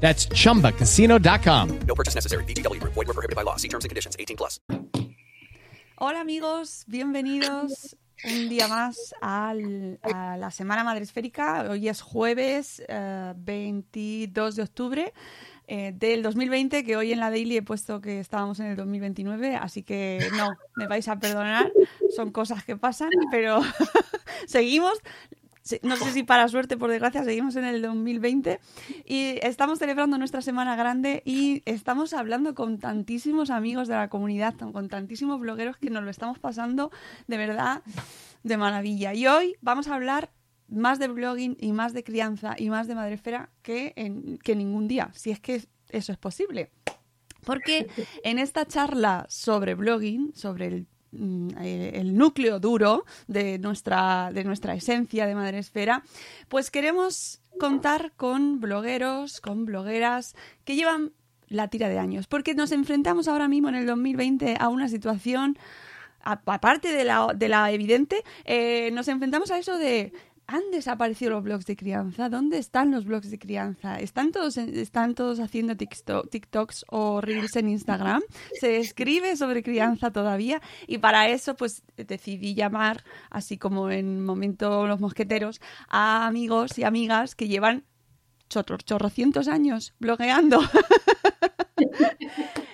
That's chumbacasino.com. No purchase necessary. VGW Group. Void were prohibited by law. See terms and conditions. 18 plus. Hola amigos, bienvenidos un día más al- a la Semana Madresférica. Hoy es jueves 22 de octubre eh, del 2020, que hoy en la Daily he puesto que estábamos en el 2029, así que no, me vais a perdonar, son cosas que pasan, pero seguimos. No sé si para suerte, por desgracia, seguimos en el 2020 y estamos celebrando nuestra semana grande y estamos hablando con tantísimos amigos de la comunidad, con tantísimos blogueros que nos lo estamos pasando de verdad de maravilla. Y hoy vamos a hablar más de blogging y más de crianza y más de madrefera que, en, que ningún día, si es que eso es posible. Porque en esta charla sobre blogging, sobre el, el núcleo duro de nuestra, de nuestra esencia de Madresfera, pues queremos contar con blogueros, con blogueras que llevan la tira de años. Porque nos enfrentamos ahora mismo en el 2020 a una situación, aparte de la, de la evidente, eh, nos enfrentamos a eso de ¿Han desaparecido los blogs de crianza? ¿Dónde están los blogs de crianza? ¿Están todos, están todos haciendo TikTok- TikToks o Reels en Instagram? ¿Se escribe sobre crianza todavía? Y para eso, pues decidí llamar, así como en momento los mosqueteros, a amigos y amigas que llevan chorro- chorrocientos años blogueando.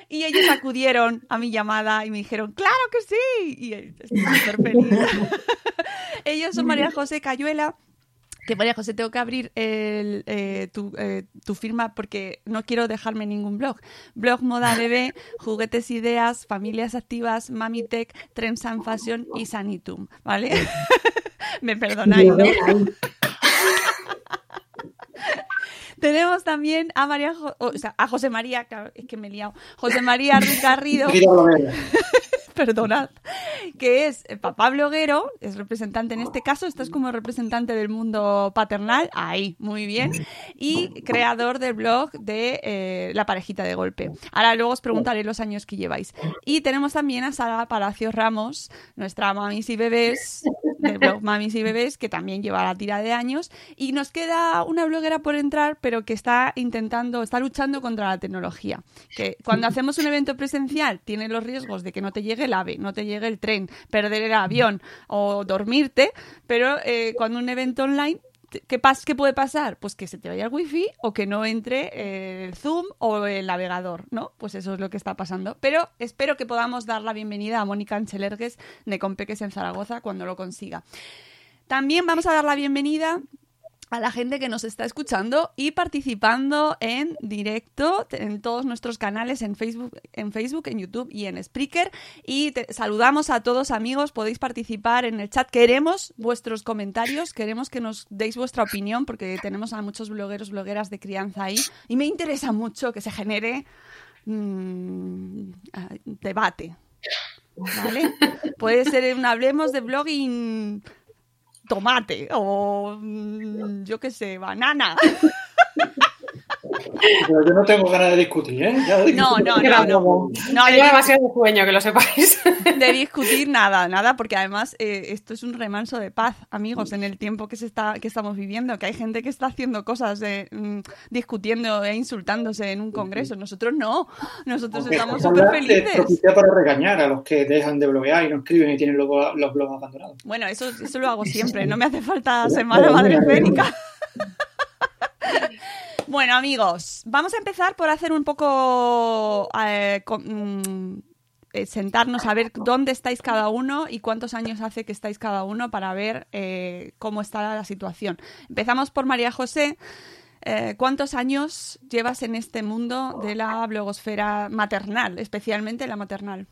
Y ellos acudieron a mi llamada y me dijeron, claro que sí. Y estoy súper feliz. ellos son María José Cayuela. Que María José, tengo que abrir el, eh, tu, eh, tu firma porque no quiero dejarme ningún blog. Blog Moda Bebé, Juguetes Ideas, Familias Activas, Mami Tech, Trends and Fashion y Sanitum, ¿vale? Me perdonáis, ¿no? Tenemos también a María Jo- o sea, a José María, claro, es que me he liado. José María Ruiz Garrido, perdonad, que es eh, papá bloguero, es representante en este caso, estás como representante del mundo paternal, ahí, muy bien, y creador del blog de eh, La parejita de golpe. Ahora luego os preguntaré los años que lleváis. Y tenemos también a Sara Palacios Ramos, nuestra mamis y bebés, del blog Mamis y Bebés, que también lleva la tira de años. Y nos queda una bloguera por entrar, pero que está intentando, está luchando contra la tecnología. Que cuando hacemos un evento presencial tiene los riesgos de que no te llegue el AVE, no te llegue el tren, perder el avión o dormirte, pero eh, cuando un evento online ¿Qué, pas ¿Qué puede pasar? Pues que se te vaya el wifi o que no entre eh, el Zoom o el navegador, ¿no? Pues eso es lo que está pasando. Pero espero que podamos dar la bienvenida a Mónica Anchelergues de Compeques en Zaragoza cuando lo consiga. También vamos a dar la bienvenida a la gente que nos está escuchando y participando en directo en todos nuestros canales en Facebook, en Facebook, en YouTube y en Spreaker. Y saludamos a todos amigos, podéis participar en el chat. Queremos vuestros comentarios, queremos que nos deis vuestra opinión porque tenemos a muchos blogueros, blogueras de crianza ahí y me interesa mucho que se genere mm, debate. ¿Vale? Puede ser un hablemos de blogging tomate o mm, yo qué sé, banana. Pero yo no tengo ganas de discutir, ¿eh? De No, discutir. no, no, no. No, demasiado sueño, que lo sepáis. de discutir nada, nada, porque además eh, esto es un remanso de paz, amigos, en el tiempo que se está que estamos viviendo, que hay gente que está haciendo cosas de, mm, discutiendo e insultándose en un congreso. Nosotros no, nosotros estamos esta súper felices. propicia para regañar a los que dejan de bloguear y no escriben y tienen los, los blogs abandonados. Bueno, eso, eso lo hago siempre, no me hace falta semana madre esférica. Bueno, amigos, vamos a empezar por hacer un poco eh, mm, eh, sentarnos a ver dónde estáis cada uno y cuántos años hace que estáis cada uno para ver eh, cómo está la situación. Empezamos por María José. ¿Cuántos años llevas en este mundo de la blogosfera maternal, especialmente la maternal?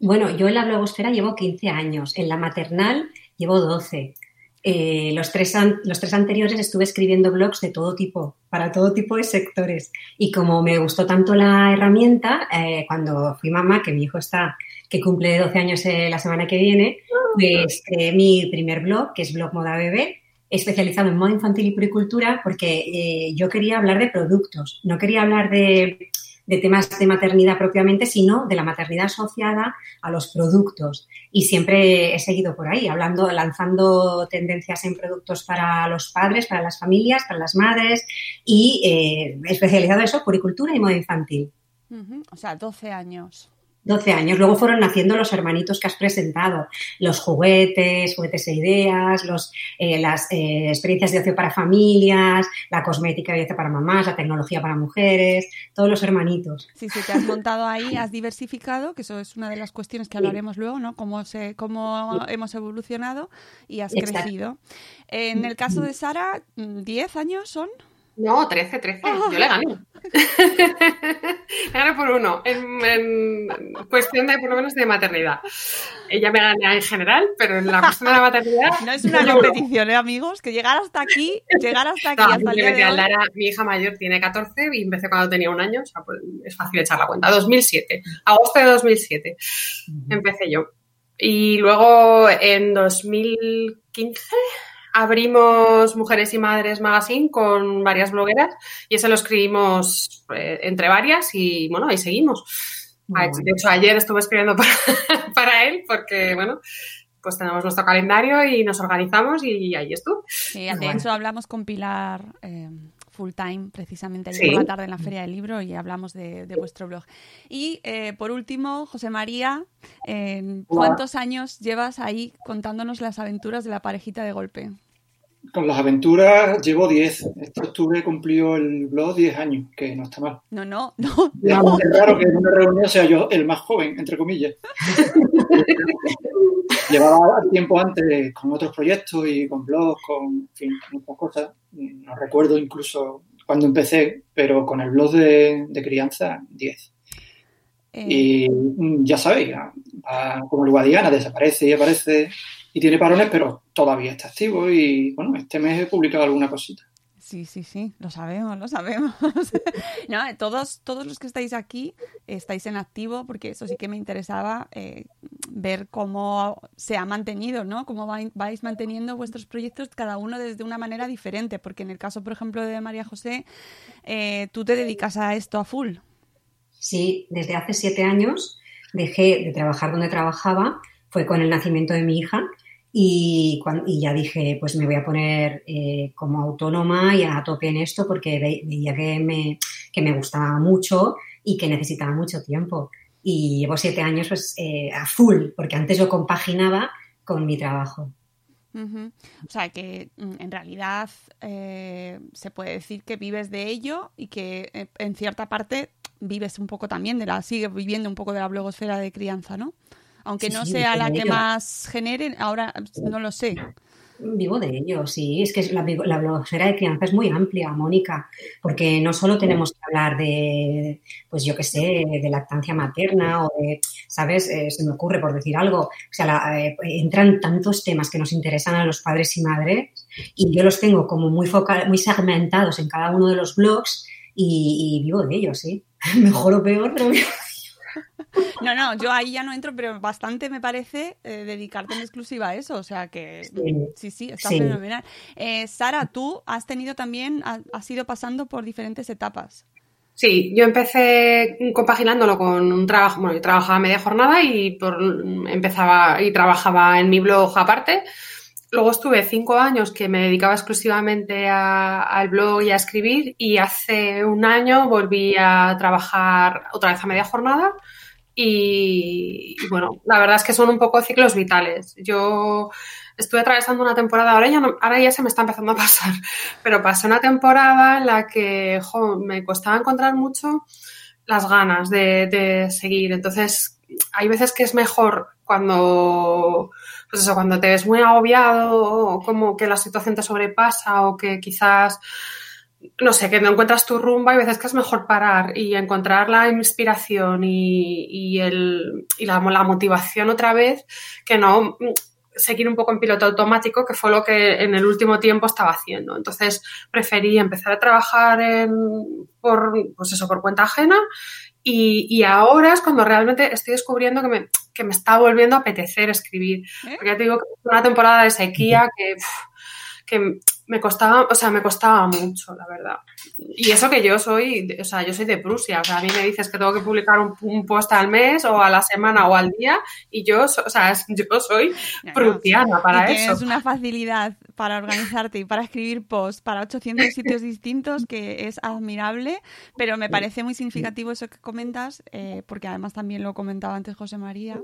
Bueno, yo en la blogosfera llevo 15 años, en la maternal llevo 12. Eh, los, tres los tres anteriores estuve escribiendo blogs de todo tipo, para todo tipo de sectores. Y como me gustó tanto la herramienta, eh, cuando fui mamá, que mi hijo está, que cumple 12 años la semana que viene, pues creé mi primer blog, que es Blog Moda Bebé, especializado en moda infantil y puricultura, porque eh, yo quería hablar de productos, no quería hablar de, temas de maternidad propiamente, sino de la maternidad asociada a los productos. Y siempre he seguido por ahí, hablando, lanzando tendencias en productos para los padres, para las familias, para las madres y eh, especializado en eso, puricultura y moda infantil. O sea, 12 años. 12 años. Luego fueron naciendo los hermanitos que has presentado, los juguetes, juguetes e ideas, los, eh, las eh, experiencias de ocio para familias, la cosmética de ocio para mamás, la tecnología para mujeres, todos los hermanitos. Sí, sí, te has montado ahí, has diversificado, que eso es una de las cuestiones que hablaremos luego, ¿no? Cómo, se, cómo hemos evolucionado y has crecido. En el caso de Sara, ¿10 años son? No, 13, 13. Yo le gané. gané por uno, en, cuestión de, por lo menos, de maternidad. Ella me gana en general, pero en la cuestión de la maternidad... No es una competición, ¿eh, amigos? Que llegar hasta aquí, llegar hasta aquí, hasta el día de hoy... mi hija mayor tiene 14 y empecé cuando tenía un año, o sea, pues, es fácil echar la cuenta. 2007, agosto de 2007, empecé yo. Y luego, en 2015 abrimos Mujeres y Madres Magazine con varias blogueras y ese lo escribimos eh, entre varias y bueno, ahí seguimos. De hecho, ayer estuve escribiendo para, él porque, bueno, pues tenemos nuestro calendario y nos organizamos y ahí estuvo. Sí, de hecho hablamos con Pilar eh, full time precisamente ayer por la tarde en la Feria del Libro y hablamos de, vuestro blog. Y eh, por último, José María, ¿cuántos años llevas ahí contándonos las aventuras de la parejita de golpe? Con las aventuras llevo 10. Este octubre cumplió el blog 10 años, que no está mal. No, no, no. Es raro que en una reunión sea yo el más joven, entre comillas. Llevaba tiempo antes con otros proyectos y con blogs, con, en fin, muchas cosas. No recuerdo incluso cuando empecé, pero con el blog de, crianza, 10. Eh. Y ya sabéis, como el Guadiana desaparece y aparece y tiene parones, pero todavía está activo y bueno, este mes he publicado alguna cosita. Sí, sí, sí, lo sabemos, lo sabemos. no, todos, todos los que estáis aquí estáis en activo porque eso sí que me interesaba eh, ver cómo se ha mantenido, ¿no? Cómo vais manteniendo vuestros proyectos cada uno desde una manera diferente, porque en el caso, por ejemplo, de María José, eh, tú te dedicas a esto a full. Sí, desde hace siete años dejé de trabajar donde trabajaba, fue con el nacimiento de mi hija y, ya dije, pues me voy a poner eh, como autónoma y a tope en esto porque veía que me, que me gustaba mucho y que necesitaba mucho tiempo. Y llevo siete años pues, eh, a full, porque antes yo compaginaba con mi trabajo. O sea que mm, en realidad eh, se puede decir que vives de ello y que en cierta parte vives un poco también de la, sigue viviendo un poco de la blogosfera de crianza, ¿no? Aunque no sea la que más genere, ahora no lo sé. Vivo de ello, sí. Es que la, la blogosfera de crianza es muy amplia, Mónica, porque no solo tenemos que hablar de, pues yo qué sé, de lactancia materna o de, ¿sabes? Eh, se me ocurre por decir algo. O sea, eh, entran tantos temas que nos interesan a los padres y madres y yo los tengo como muy, focal, muy segmentados en cada uno de los blogs y, vivo de ello, sí. Mejor o peor, pero vivo no, no, yo ahí ya no entro, pero bastante me parece eh, dedicarte en exclusiva a eso. O sea que sí, sí, está fenomenal. Eh, Sara, tú has tenido también, has ido pasando por diferentes etapas. Sí, yo empecé compaginándolo con un trabajo, bueno, yo trabajaba media jornada y por, empezaba y trabajaba en mi blog aparte. Luego estuve cinco años que me dedicaba exclusivamente al blog y a escribir y hace un año volví a trabajar otra vez a media jornada y, bueno, la verdad es que son un poco ciclos vitales. Yo estuve atravesando una temporada, ahora ya, ahora ya se me está empezando a pasar, pero pasé una temporada en la que me costaba encontrar mucho las ganas de, seguir. Entonces hay veces que es mejor cuando, pues cuando te ves muy agobiado o como que la situación te sobrepasa o que quizás no sé, que no encuentras tu rumba y veces que es mejor parar y encontrar la inspiración y, el, y la, motivación otra vez que no seguir un poco en piloto automático, que fue lo que en el último tiempo estaba haciendo. Entonces preferí empezar a trabajar en, por, pues eso, por cuenta ajena y, ahora es cuando realmente estoy descubriendo que me, que me está volviendo a apetecer escribir. ¿Eh? Porque ya te digo que es una temporada de sequía que, que me costaba, o sea, me costaba mucho, la verdad. Y eso que yo soy, o sea, yo soy de Prusia, o sea, a mí me dices que tengo que publicar un, post al mes o a la semana o al día y yo, o sea, yo soy prusiana para eso. Es una facilidad para organizarte y para escribir posts para 800 sitios distintos que es admirable, pero me parece muy significativo eso que comentas, eh, porque además también lo comentaba antes José María,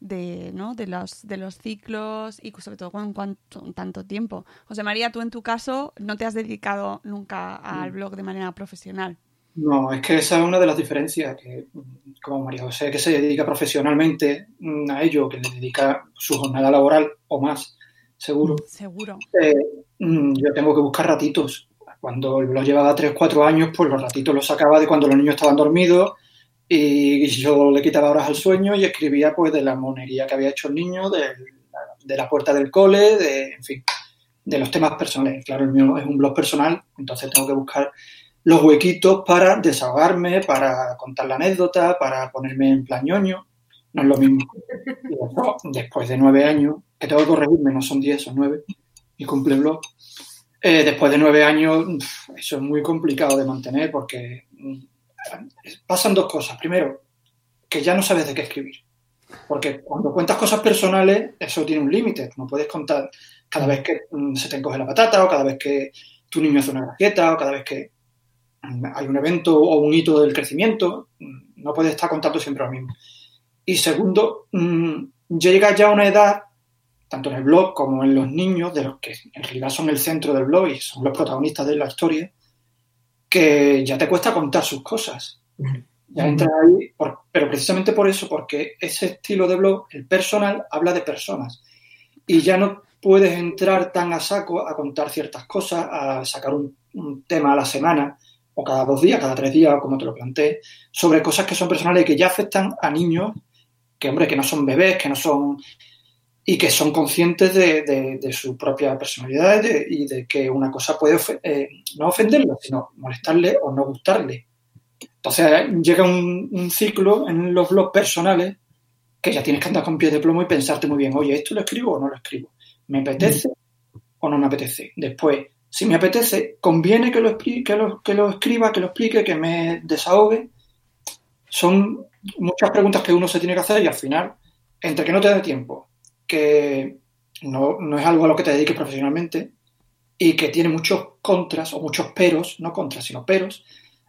de, ¿no? de, los, de los ciclos y sobre todo con, tanto tiempo. José María, tú en tu caso no te has dedicado nunca al mm. blog de manera profesional. No, es que esa es una de las diferencias, que como María José, que se dedica profesionalmente mm, a ello, que le dedica su jornada laboral o más, seguro. Seguro. Eh, mm, yo tengo que buscar ratitos. Cuando el blog llevaba 3, 4 años, pues los ratitos los sacaba de cuando los niños estaban dormidos y yo le quitaba horas al sueño y escribía pues de la monería que había hecho el niño, de, de la puerta del cole, de, en fin, de los temas personales. Claro, el mío es un blog personal, entonces tengo que buscar los huequitos para desahogarme, para contar la anécdota, para ponerme en plan ñoño. No es lo mismo. después de nueve años, que tengo que corregirme, no son diez, son nueve, y cumple el blog. Eh, después de nueve años, eso es muy complicado de mantener porque mm, pasan dos cosas. Primero, que ya no sabes de qué escribir. Porque cuando cuentas cosas personales, eso tiene un límite. No puedes contar cada vez que mm, se te encoge la patata, o cada vez que tu niño hace una gracieta, o cada vez que mm, hay un evento o un hito del crecimiento. Mm, no puedes estar contando siempre lo mismo. Y segundo, llega ya a una edad, tanto en el blog como en los niños, de los que en realidad son el centro del blog y son los protagonistas de la historia, que ya te cuesta contar sus cosas. Ya entras ahí, pero precisamente por eso, porque ese estilo de blog, el personal, habla de personas. Y ya no puedes entrar tan a saco a contar ciertas cosas, a sacar un, tema a la semana, o cada dos días, cada tres días, o como te lo planteé, sobre cosas que son personales y que ya afectan a niños que, hombre, que no son bebés, que no son y que son conscientes de, su propia personalidad y de que una cosa puede eh, no ofenderlo, sino molestarle o no gustarle. Entonces llega un, ciclo en los blogs personales que ya tienes que andar con pie de plomo y pensarte muy bien, oye, ¿esto lo escribo o no lo escribo? ¿Me apetece o no me apetece? Después, si me apetece, conviene que lo, que lo, que lo escriba, que lo explique, que me desahogue. Son muchas preguntas que uno se tiene que hacer y al final, entre que no te da tiempo, que no, no, es algo a lo que te dediques profesionalmente y que tiene muchos contras o muchos peros, no contras, sino peros,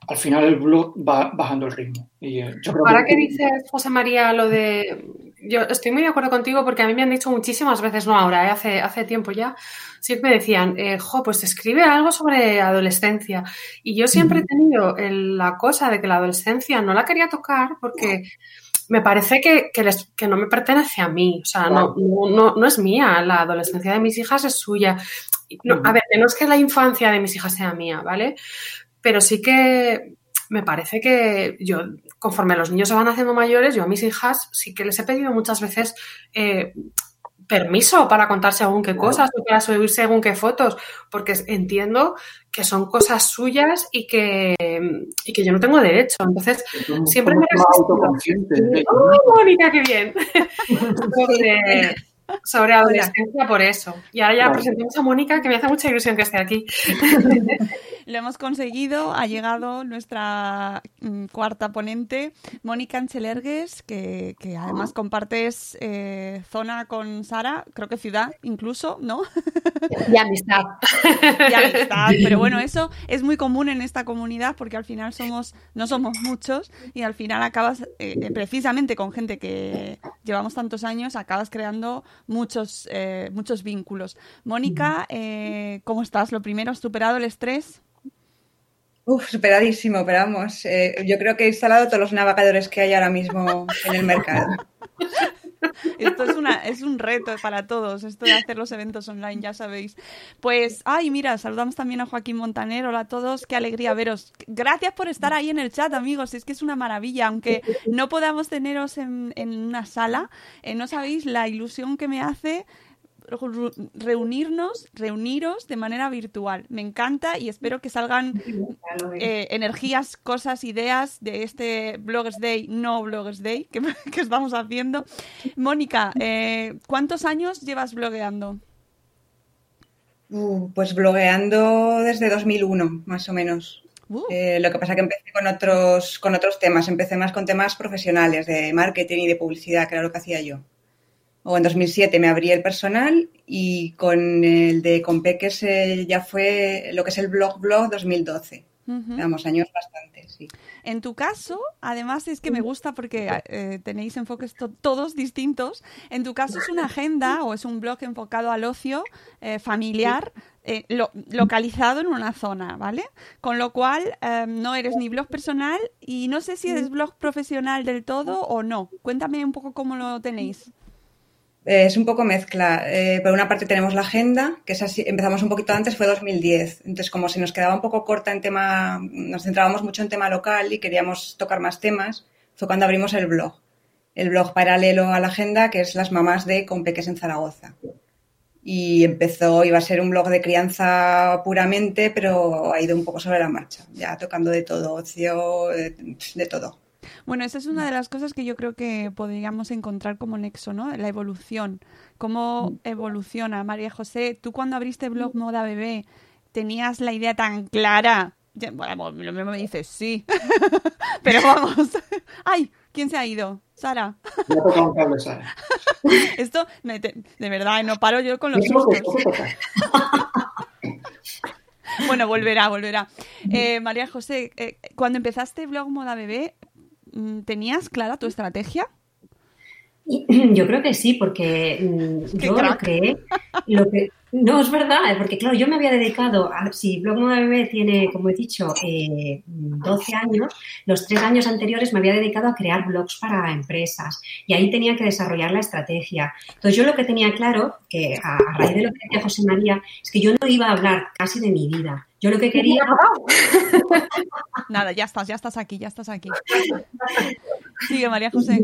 al final el blog va bajando el ritmo. Y, eh, Ahora que... dices, José María, lo de... Yo estoy muy de acuerdo contigo porque a mí me han dicho muchísimas veces, no ahora, eh, hace, hace tiempo ya, siempre me decían, eh, jo, pues escribe algo sobre adolescencia. Y yo siempre he tenido la cosa de que la adolescencia no la quería tocar porque me parece que, que, no me pertenece a mí, o sea, no, no, no, es mía, la adolescencia de mis hijas es suya. a ver, no es que la infancia de mis hijas sea mía, ¿vale? Pero sí que me parece que yo, conforme los niños se van haciendo mayores, yo a mis hijas sí que les he pedido muchas veces eh, permiso para contar según qué cosas o para subir según qué fotos, porque entiendo que son cosas suyas y que, y que yo no tengo derecho. Entonces, siempre me resisto. ¡Oh, Mónica, qué bien! sobre adolescencia por eso. Y ahora ya presentamos a Mónica, que me hace mucha ilusión que esté aquí. Lo hemos conseguido, ha llegado nuestra mm, cuarta ponente, Mónica Anchelergues, que, que además compartes eh, zona con Sara, creo que ciudad incluso, ¿no? Y amistad. Y amistad, pero bueno, eso es muy común en esta comunidad porque al final somos, no somos muchos y al final acabas, eh, eh, precisamente con gente que llevamos tantos años, acabas creando muchos, muchos vínculos. Mónica, ¿cómo estás? Lo primero, ¿has superado el estrés? Uf, superadísimo, pero vamos, eh, yo creo que he instalado todos los navegadores que hay ahora mismo en el mercado. Esto es, una, es un reto para todos, esto de hacer los eventos online, ya sabéis. Pues, ay, mira, saludamos también a Joaquín Montaner. Hola a todos, qué alegría veros. Gracias por estar ahí en el chat, amigos. Es que es una maravilla, aunque no podamos teneros en, en una sala, eh, no sabéis la ilusión que me hace reunirnos, reuniros de manera virtual. Me encanta y espero que salgan eh, energías, cosas, ideas de este Bloggers Day, no Bloggers Day, que, estamos haciendo. Mónica, eh, ¿cuántos años llevas blogueando? Uh, pues blogueando desde 2001, más o menos. Uh. Eh, lo que pasa que empecé con otros, con otros temas. Empecé más con temas profesionales de marketing y de publicidad, que era lo que hacía yo o en 2007 me abrí el personal y con el de Compeques ya fue lo que es el blog blog 2012. Vamos, años bastante, sí. En tu caso, además es que me gusta porque eh, tenéis enfoques todos distintos. En tu caso es una agenda o es un blog enfocado al ocio eh, familiar. Eh, localizado en una zona, ¿vale? Con lo cual no eres ni blog personal y no sé si eres blog profesional del todo o no. Cuéntame un poco cómo lo tenéis. Eh, es un poco mezcla. Eh, por una parte tenemos la agenda, que es así, empezamos un poquito antes, fue 2010. Entonces, como se nos quedaba un poco corta en tema, nos centrábamos mucho en tema local y queríamos tocar más temas, fue cuando abrimos el blog. El blog paralelo a la agenda, que es Las mamás de Compeques en Zaragoza. Y empezó, iba a ser un blog de crianza puramente, pero ha ido un poco sobre la marcha, ya tocando de todo, ocio, de todo. Bueno, esa es una de las cosas que yo creo que podríamos encontrar como nexo, ¿no? La evolución. ¿Cómo evoluciona? María José, tú cuando abriste blog Moda Bebé, ¿tenías la idea tan clara? Bueno, lo mismo me dices, sí. Pero vamos. ¡Ay! ¿Quién se ha ido? Sara. Me ha tocado un cable, Sara. Esto, de verdad, no paro yo con los sustos. bueno, volverá, volverá. Eh, María José, eh, cuando empezaste Blog Moda Bebé, ¿tenías clara tu estrategia? Yo creo que sí, porque mm, yo lo creé. Lo que, no, es verdad, eh, porque claro, yo me había dedicado, a, si Blog Bebé tiene, como he dicho, 12 eh, años, los tres años anteriores me había dedicado a crear blogs para empresas y ahí tenía que desarrollar la estrategia. Entonces yo lo que tenía claro, que a, raíz de lo que decía José María, es que yo no iba a hablar casi de mi vida. Yo lo que quería... Nada, ya estás, ya estás aquí, ya estás aquí. Sigue, María José.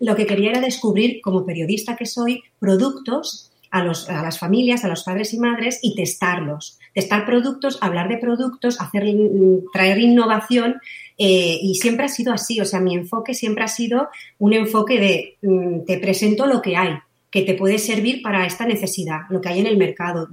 Lo que quería era descubrir, como periodista que soy, productos a, los, a, las familias, a los padres y madres y testarlos. Testar productos, hablar de productos, hacer, traer innovación eh, y siempre ha sido así. O sea, mi enfoque siempre ha sido un enfoque de mm, te presento lo que hay que te puede servir para esta necesidad, lo que hay en el mercado.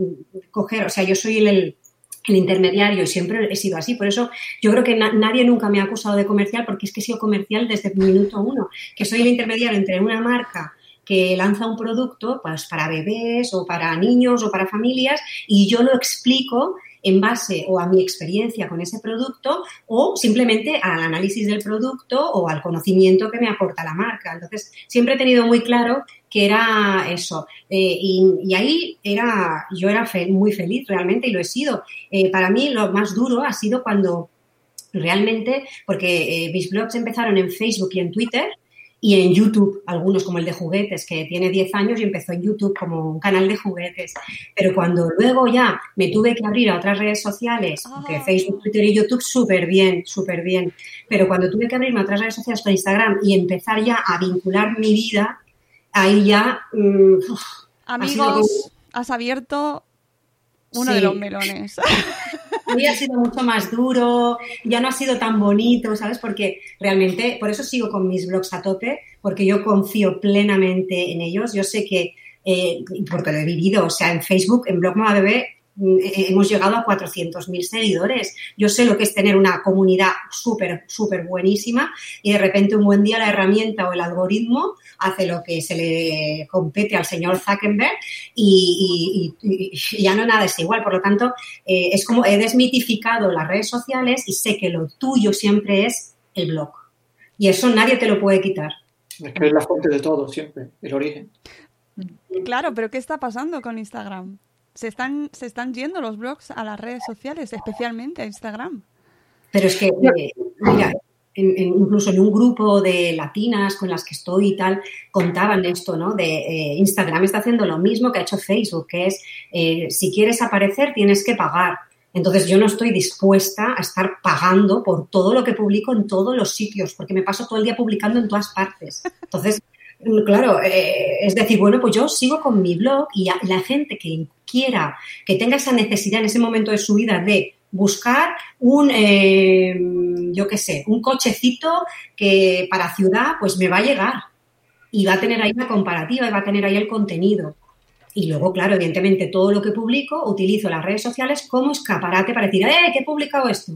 Coger, o sea, yo soy el, el intermediario y siempre he sido así. Por eso yo creo que nadie nunca me ha acusado de comercial porque es que he sido comercial desde el minuto uno, que soy el intermediario entre una marca que lanza un producto pues, para bebés o para niños o para familias y yo lo explico en base o a mi experiencia con ese producto o simplemente al análisis del producto o al conocimiento que me aporta la marca. Entonces, siempre he tenido muy claro que era eso. Eh, y, ahí era, yo era muy feliz realmente y lo he sido. Eh, para mí lo más duro ha sido cuando realmente, porque eh, mis blogs empezaron en Facebook y en Twitter, y en YouTube, algunos como el de juguetes, que tiene 10 años y empezó en YouTube como un canal de juguetes. Pero cuando luego ya me tuve que abrir a otras redes sociales, que ah. Facebook, Twitter y YouTube, súper bien, súper bien. Pero cuando tuve que abrirme a otras redes sociales, para Instagram, y empezar ya a vincular mi vida, ahí ya... Mm, Amigos, has abierto uno de los melones. Hoy ha sido mucho más duro, ya no ha sido tan bonito, ¿sabes? Porque realmente, por eso sigo con mis blogs a tope, porque yo confío plenamente en ellos. Yo sé que, eh, porque lo he vivido, o sea, en Facebook, en Blog Mamá Bebé, hemos llegado a 400.000 seguidores. Yo sé lo que es tener una comunidad súper, súper buenísima y de repente un buen día la herramienta o el algoritmo hace lo que se le compete al señor Zuckerberg y, ya no nada es igual. Por lo tanto, eh, es como he desmitificado las redes sociales y sé que lo tuyo siempre es el blog. Y eso nadie te lo puede quitar. Es que es la fuente de todo, siempre, el origen. Claro, pero ¿qué está pasando con Instagram? Se están, se están yendo los blogs a las redes sociales, especialmente a Instagram. Pero es que, eh, mira, incluso en un grupo de latinas con las que estoy y tal, contaban esto, ¿no? De eh, Instagram está haciendo lo mismo que ha hecho Facebook, que es, eh, si quieres aparecer tienes que pagar. Entonces yo no estoy dispuesta a estar pagando por todo lo que publico en todos los sitios, porque me paso todo el día publicando en todas partes. Entonces, claro, eh, es decir, bueno, pues yo sigo con mi blog y la gente que quiera, que tenga esa necesidad en ese momento de su vida de buscar un, eh, yo qué sé, un cochecito que para ciudad pues me va a llegar y va a tener ahí la comparativa y va a tener ahí el contenido. Y luego, claro, evidentemente todo lo que publico utilizo las redes sociales como escaparate para decir, ¡eh, que he publicado esto!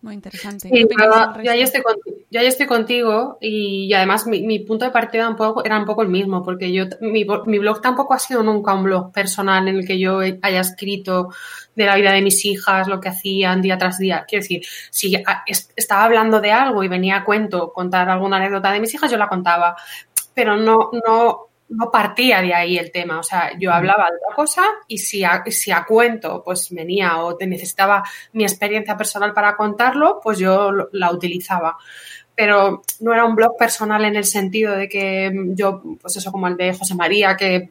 Muy interesante. yo, ya estoy contigo, estoy contigo y, además mi, punto de partida un poco, era un poco el mismo, porque yo mi, mi, blog tampoco ha sido nunca un blog personal en el que yo haya escrito de la vida de mis hijas, lo que hacían día tras día. Quiero decir, si estaba hablando de algo y venía a cuento contar alguna anécdota de mis hijas, yo la contaba, pero no, no, no partía de ahí el tema. O sea, yo hablaba de otra cosa y si a, si a cuento pues venía o te necesitaba mi experiencia personal para contarlo, pues yo la utilizaba. Pero no era un blog personal en el sentido de que yo, pues eso como el de José María, que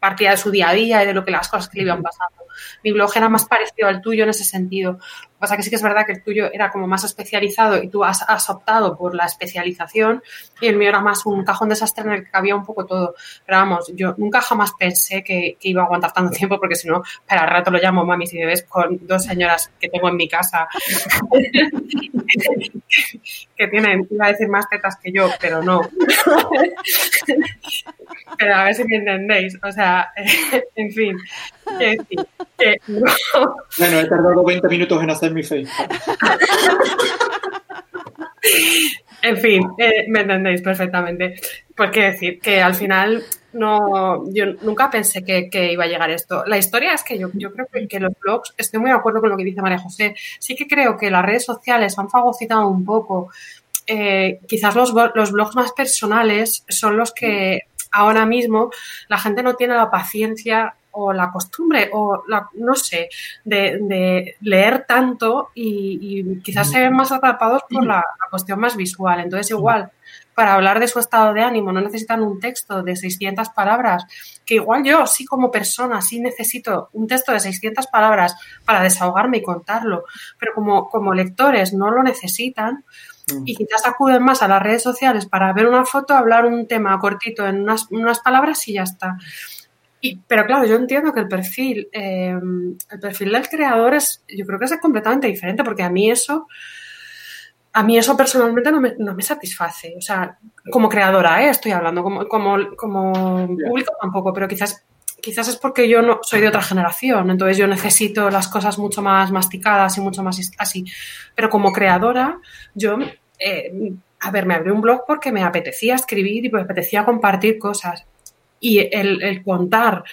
partía de su día a día y de lo que las cosas que le iban pasando. Mi blog era más parecido al tuyo en ese sentido pasa que sí que es verdad que el tuyo era como más especializado y tú has, optado por la especialización y el mío era más un cajón desastre en el que cabía un poco todo. Pero vamos, yo nunca jamás pensé que, iba a aguantar tanto tiempo porque si no, para el rato lo llamo mami si bebés con dos señoras que tengo en mi casa que tienen, iba a decir más tetas que yo, pero no. pero a ver si me entendéis. O sea, en fin. Bueno, he tardado 20 minutos en hacer mi face. en fin, eh, me entendéis perfectamente. Pues quiero decir que al final no, yo nunca pensé que, iba a llegar esto. La historia es que yo, yo creo que, los blogs, estoy muy de acuerdo con lo que dice María José, sí que creo que las redes sociales han fagocitado un poco. Eh, quizás los, los blogs más personales son los que ahora mismo la gente no tiene la paciencia o la costumbre o la, no sé, de, leer tanto y, quizás se ven más atrapados por la, cuestión más visual. Entonces, igual, para hablar de su estado de ánimo no necesitan un texto de 600 palabras, que igual yo sí como persona sí necesito un texto de 600 palabras para desahogarme y contarlo, pero como, como lectores no lo necesitan, mm. y quizás acuden más a las redes sociales para ver una foto, hablar un tema cortito en unas, unas palabras y ya está pero claro, yo entiendo que el perfil, eh, el perfil del creador es, yo creo que es completamente diferente, porque a mí eso, a mí eso personalmente no me, no me satisface. O sea, como creadora, ¿eh? estoy hablando, como, como, como público tampoco, pero quizás, quizás es porque yo no soy de otra generación, entonces yo necesito las cosas mucho más masticadas y mucho más así. Pero como creadora, yo eh, a ver, me abrí un blog porque me apetecía escribir y me apetecía compartir cosas. Y el, contar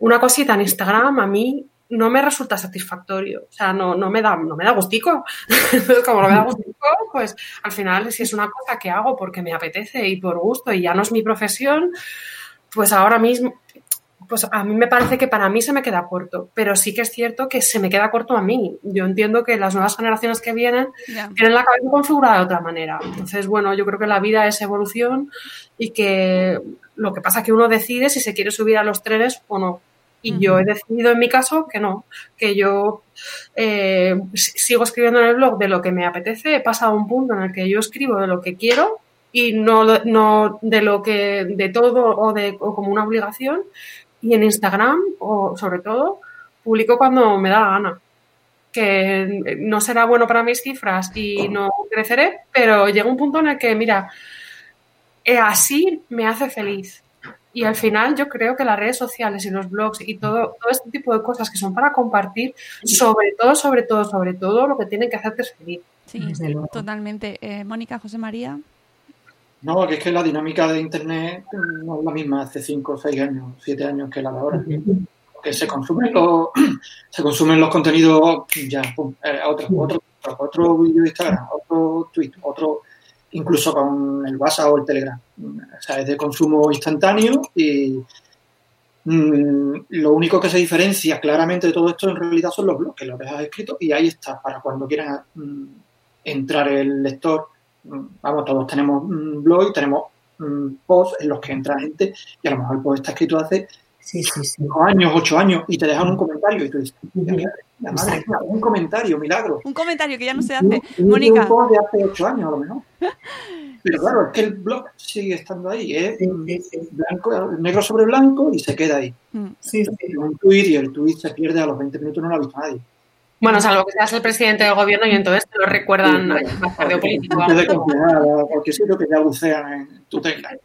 una cosita en Instagram a mí no me resulta satisfactorio. O sea, no, no me da, no me da gustico. Como no me da gustico, pues al final, si es una cosa que hago porque me apetece y por gusto y ya no es mi profesión, pues ahora mismo, pues a mí me parece que para mí se me queda corto, pero sí que es cierto que se me queda corto a mí. Yo entiendo que las nuevas generaciones que vienen tienen la cabeza configurada de otra manera. Entonces, bueno, yo creo que la vida es evolución y que lo que pasa es que uno decide si se quiere subir a los trenes o no. Y yo he decidido en mi caso que no, que yo eh, sigo escribiendo en el blog de lo que me apetece. He pasado a un punto en el que yo escribo de lo que quiero y no, no de lo que, de todo o, de, o como una obligación. Y en Instagram, o sobre todo, publico cuando me da la gana. Que no será bueno para mis cifras y no creceré, pero llega un punto en el que, mira, eh, así me hace feliz. Y al final yo creo que las redes sociales y los blogs y todo, todo este tipo de cosas que son para compartir, sobre todo, sobre todo, sobre todo, lo que tienen que hacerte es feliz. Sí, totalmente. Eh, Mónica, José María. No, que es que la dinámica de Internet no es la misma hace 5, 6 años, 7 años que la de ahora. Que se consumen los, se consumen los contenidos ya, eh, otro, otro, otro vídeo de Instagram, otro tweet, otro incluso con el WhatsApp o el Telegram. O sea, es de consumo instantáneo y, Mm, lo único que se diferencia claramente de todo esto en realidad son los blogs, que lo escrito y ahí está, para cuando quieran mm, entrar el lector. Mm, vamos, todos tenemos un blog y tenemos posts en los que entra gente y a lo mejor el post está escrito hace sí, sí, cinco años, ocho años y te dejan un comentario y tú dices, un comentario, milagro. Un comentario que ya no se hace. Mónica. Un post de hace ocho años a lo mejor. Pero claro, es que el blog sigue estando ahí, es blanco, negro sobre blanco y se queda ahí. Mm. Sí, Un tweet y el tweet se pierde a los 20 minutos, no lo ha visto nadie. Bueno, salvo que seas el presidente del gobierno y entonces te lo recuerdan más tarde político. Antes de a cualquier sitio que ya bucean en tu timeline.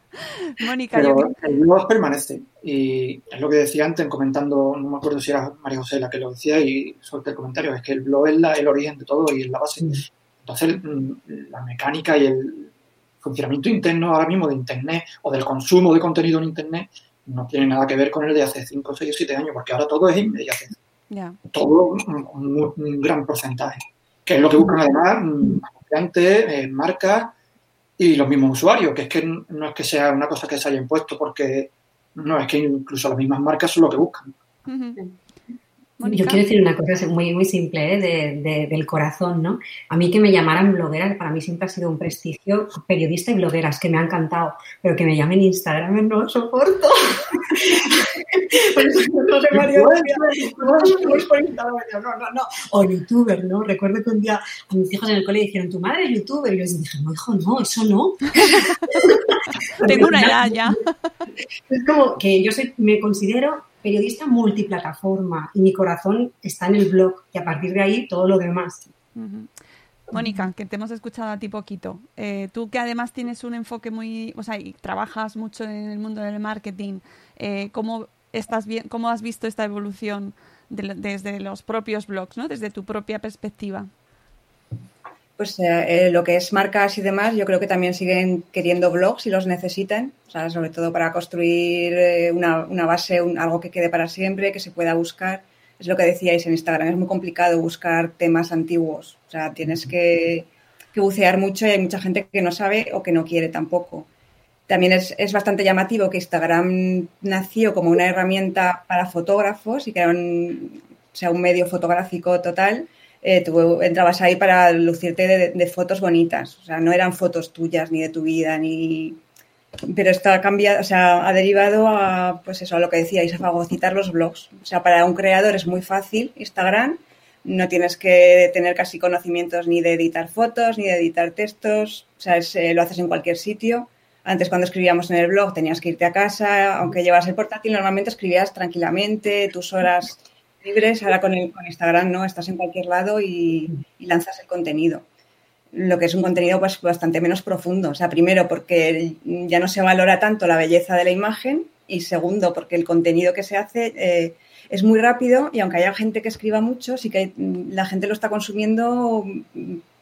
Mónica, Pero el blog permanece. Y es lo que decía antes, comentando, no me acuerdo si era María José la que lo decía y solté el comentario, es que el blog es la, el origen de todo y es la base. Entonces, mm, la mecánica y el funcionamiento interno ahora mismo de Internet o del consumo de contenido en Internet no tiene nada que ver con el de hace 5, 6 o 7 años, porque ahora todo es Todo un, un, gran porcentaje. Que es lo que buscan además anunciantes, eh, marcas y los mismos usuarios, que es que no es que sea una cosa que se haya impuesto, porque no, es que incluso las mismas marcas son lo que buscan. Yo quiero decir una cosa muy, muy simple, ¿eh? del corazón, ¿no? A mí que me llamaran bloguera, para mí siempre ha sido un prestigio, periodista y blogueras, que me ha encantado, pero que me llamen Instagram no lo soporto. no, no, no. O youtuber, ¿no? Recuerdo que un día a mis hijos en el cole dijeron, tu madre es youtuber, y yo les dije, no, hijo, no, eso no. Tengo una edad ya. Es como que yo soy, me considero periodista multiplataforma y mi corazón está en el blog y a partir de ahí todo lo demás. Mónica, que te hemos escuchado a ti poquito. Eh, tú que además tienes un enfoque muy, o sea, y trabajas mucho en el mundo del marketing, eh, ¿cómo, estás bien, ¿cómo has visto esta evolución desde los propios blogs, ¿no? desde tu propia perspectiva? Pues eh, lo que es marcas y demás, yo creo que también siguen queriendo blogs si los necesitan, sobre todo para construir eh, una, base, algo que quede para siempre, que se pueda buscar. Es lo que decíais en Instagram, es muy complicado buscar temas antiguos, o sea, tienes que, bucear mucho y hay mucha gente que no sabe o que no quiere tampoco. También es, bastante llamativo que Instagram nació como una herramienta para fotógrafos y que era sea, un medio fotográfico total eh, tú entrabas ahí para lucirte de, fotos bonitas. O sea, no eran fotos tuyas ni de tu vida, ni. Pero esto ha cambiado, o sea, ha derivado a, pues eso, a lo que decíais, a fagocitar los blogs. O sea, para un creador es muy fácil Instagram, no tienes que tener casi conocimientos ni de editar fotos, ni de editar textos, o sea, eh, lo haces en cualquier sitio. Antes cuando escribíamos en el blog tenías que irte a casa, aunque llevas el portátil, normalmente escribías tranquilamente, tus horas libres, ahora con, el, con Instagram no, estás en cualquier lado y, lanzas el contenido. Lo que es un contenido pues bastante menos profundo. O sea, primero porque ya no se valora tanto la belleza de la imagen y segundo porque el contenido que se hace eh, es muy rápido y aunque haya gente que escriba mucho, sí que la gente lo está consumiendo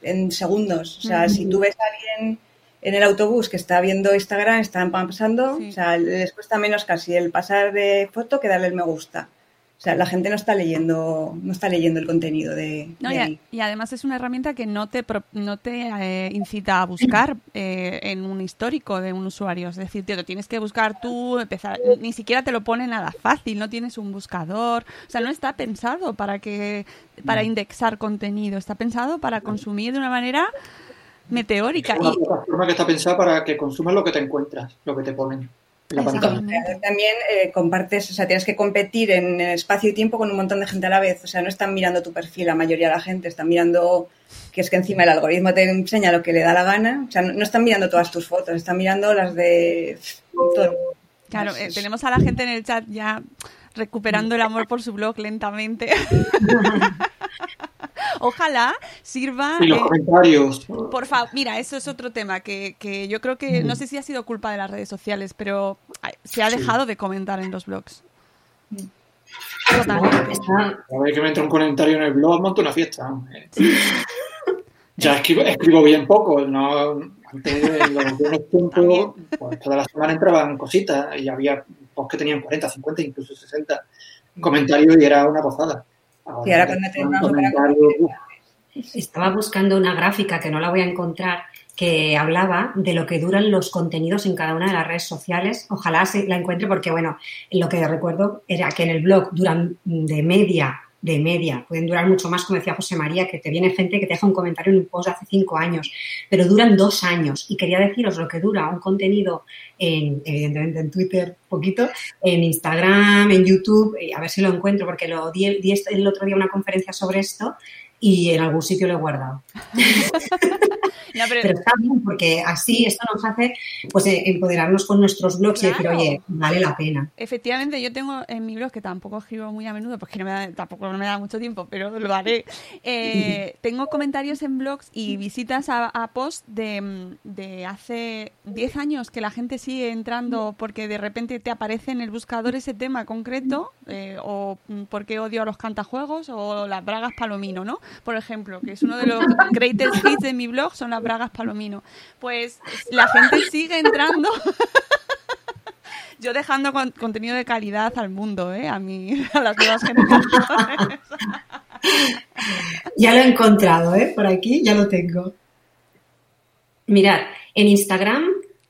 en segundos. O sea, si tú ves a alguien en el autobús que está viendo Instagram, están pasando, o sea, les cuesta menos casi el pasar de foto que darle el me gusta. O sea, la gente no está leyendo, no está leyendo el contenido de. No, y, además es una herramienta que no te no te eh, incita a buscar eh, en un histórico de un usuario. Es decir, te lo tienes que buscar tú, empezar, ni siquiera te lo pone nada fácil, no tienes un buscador. O sea, no está pensado para que para indexar contenido, está pensado para consumir de una manera meteórica. Es una plataforma que está pensada para que consumas lo que te encuentras, lo que te ponen. También eh, compartes, o sea, tienes que competir en espacio y tiempo con un montón de gente a la vez. O sea, no están mirando tu perfil la mayoría de la gente, están mirando que es que encima el algoritmo te enseña lo que le da la gana. O sea, no, están mirando todas tus fotos, están mirando las de todo. Claro, eh, tenemos a la gente en el chat ya recuperando el amor por su blog lentamente. Ojalá sirva. Y los comentarios. Por favor, mira, eso es otro tema que, que yo creo que no sé si ha sido culpa de las redes sociales, pero se ha dejado de comentar en los blogs. Totalmente. A ver que me entra un comentario en el blog, monto una fiesta. Ya escribo, escribo, bien poco, no antes de los buenos tiempos, pues toda la semana entraban cositas y había posts que tenían 40, 50, incluso 60 comentarios y era una gozada. y ahora cuando te Estaba buscando una gráfica que no la voy a encontrar que hablaba de lo que duran los contenidos en cada una de las redes sociales. Ojalá se la encuentre porque, bueno, lo que recuerdo era que en el blog duran de media de media. Pueden durar mucho más, como decía José María, que te viene gente que te deja un comentario en un post hace cinco años, pero duran dos años. Y quería deciros lo que dura un contenido, en, evidentemente en Twitter, poquito, en Instagram, en YouTube, a ver si lo encuentro, porque lo di el otro día una conferencia sobre esto y en algún sitio lo he guardado. pero... está bien porque así esto nos hace pues eh, empoderarnos con nuestros blogs y decir, oye, vale la pena. Efectivamente, yo tengo en mi blog, que tampoco escribo muy a menudo, porque no me da, tampoco no me da mucho tiempo, pero lo haré. Eh, tengo comentarios en blogs y visitas a, a posts de, de hace 10 años que la gente sigue entrando porque de repente te aparece en el buscador ese tema concreto, eh, o porque odio a los cantajuegos, o las bragas palomino, ¿no? Por ejemplo, que es uno de los greatest hits de mi blog, son las bragas palomino. Pues la gente sigue entrando. Yo dejando contenido de calidad al mundo, ¿eh? A mí, a las nuevas generaciones. Ya lo he encontrado, ¿eh? Por aquí ya lo tengo. Mirad, en Instagram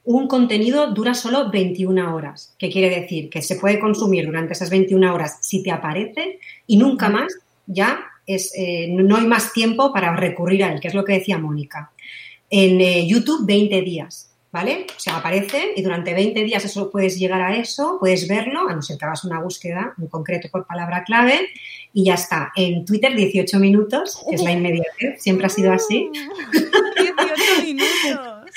un contenido dura solo 21 horas, que quiere decir que se puede consumir durante esas 21 horas si te aparece y nunca más ya es, eh, no hay más tiempo para recurrir a él, que es lo que decía Mónica. En eh, YouTube, 20 días, ¿vale? O sea, aparece y durante 20 días eso puedes llegar a eso, puedes verlo, a no ser que hagas una búsqueda en concreto por palabra clave y ya está. En Twitter, 18 minutos, que es la inmediatez, siempre ha sido así. 18 minutos.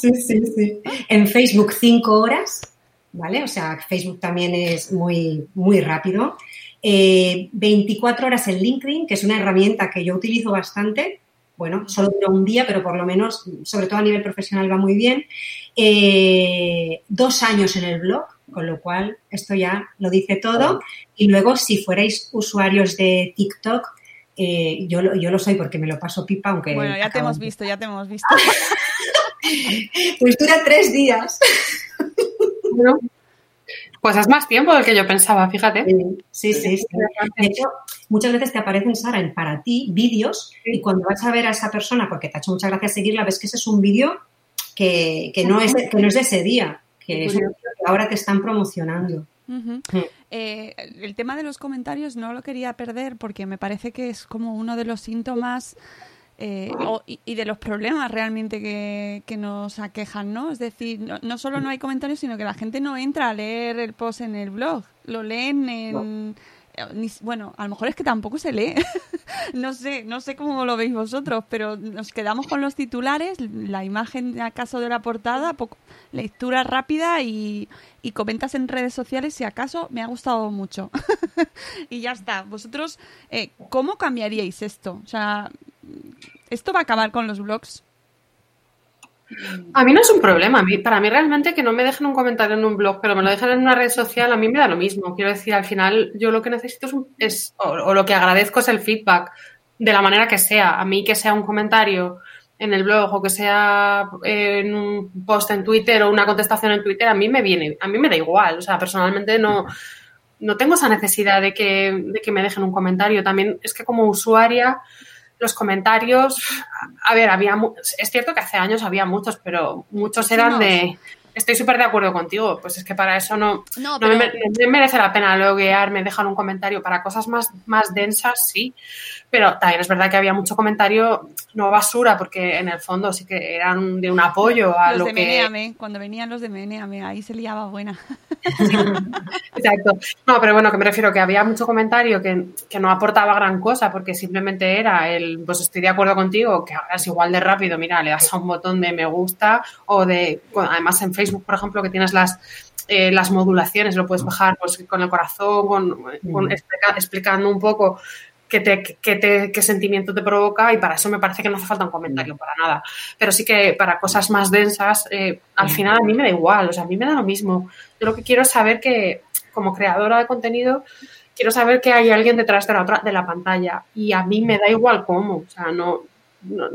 sí, sí, sí. En Facebook, 5 horas, ¿vale? O sea, Facebook también es muy, muy rápido. 24 eh, horas en LinkedIn, que es una herramienta que yo utilizo bastante. Bueno, solo dura un día, pero por lo menos, sobre todo a nivel profesional, va muy bien. Eh, dos años en el blog, con lo cual esto ya lo dice todo. Y luego, si fuerais usuarios de TikTok, eh, yo, yo lo soy porque me lo paso pipa, aunque... Bueno, ya te hemos visto, ya te hemos visto. pues dura tres días. Pues es más tiempo del que yo pensaba, fíjate. Sí, sí, sí. De hecho, muchas veces te aparecen, Sara, en para ti vídeos y cuando vas a ver a esa persona, porque te ha hecho mucha gracia seguirla, ves que ese es un vídeo que, no es de, que no es de ese día, que es un vídeo que ahora te están promocionando. Eh, el tema de los comentarios no lo quería perder porque me parece que es como uno de los síntomas eh, y, de los problemas realmente que, nos aquejan, ¿no? Es decir, no, solo no hay comentarios, sino que la gente no entra a leer el post en el blog, lo leen en... Eh, bueno, a lo mejor es que tampoco se lee. no sé, no sé cómo lo veis vosotros, pero nos quedamos con los titulares, la imagen acaso de la portada, lectura rápida y, y comentas en redes sociales si acaso me ha gustado mucho. y ya está. Vosotros, eh, ¿cómo cambiaríais esto? O sea, ¿Esto va a acabar con los blogs? A mí no es un problema. A mí, para mí realmente que no me dejen un comentario en un blog, pero me lo dejen en una red social, a mí me da lo mismo. Quiero decir, al final yo lo que necesito es, o, lo que agradezco es el feedback, de la manera que sea. A mí que sea un comentario en el blog o que sea en un post en Twitter o una contestación en Twitter, a mí me viene, a mí me da igual. O sea, personalmente no, no tengo esa necesidad de que, de que me dejen un comentario. También es que como usuaria los comentarios, a ver, había, es cierto que hace años había muchos, pero muchos eran de, estoy súper de acuerdo contigo, pues es que para eso no, no, me, merece la pena loguearme, dejar un comentario para cosas más, más densas, sí, pero también es verdad que había mucho comentario, no basura, porque en el fondo sí que eran de un apoyo a los lo de que... Meneame, cuando venían los de Meneame, ahí se liaba buena. Exacto. No, pero bueno, que me refiero que había mucho comentario que, que, no aportaba gran cosa, porque simplemente era el, pues estoy de acuerdo contigo, que ahora es igual de rápido, mira, le das a un botón de me gusta o de, además en Facebook, por ejemplo, que tienes las eh, las modulaciones, lo puedes bajar pues, con el corazón, con, explicando un poco qué, te, qué, qué, sentimiento te provoca y para eso me parece que no hace falta un comentario para nada. Pero sí que para cosas más densas, eh, al final a mí me da igual, o sea, a mí me da lo mismo. Yo lo que quiero es saber que como creadora de contenido, quiero saber que hay alguien detrás de la, otra, de la pantalla y a mí me da igual cómo, o sea, no, no,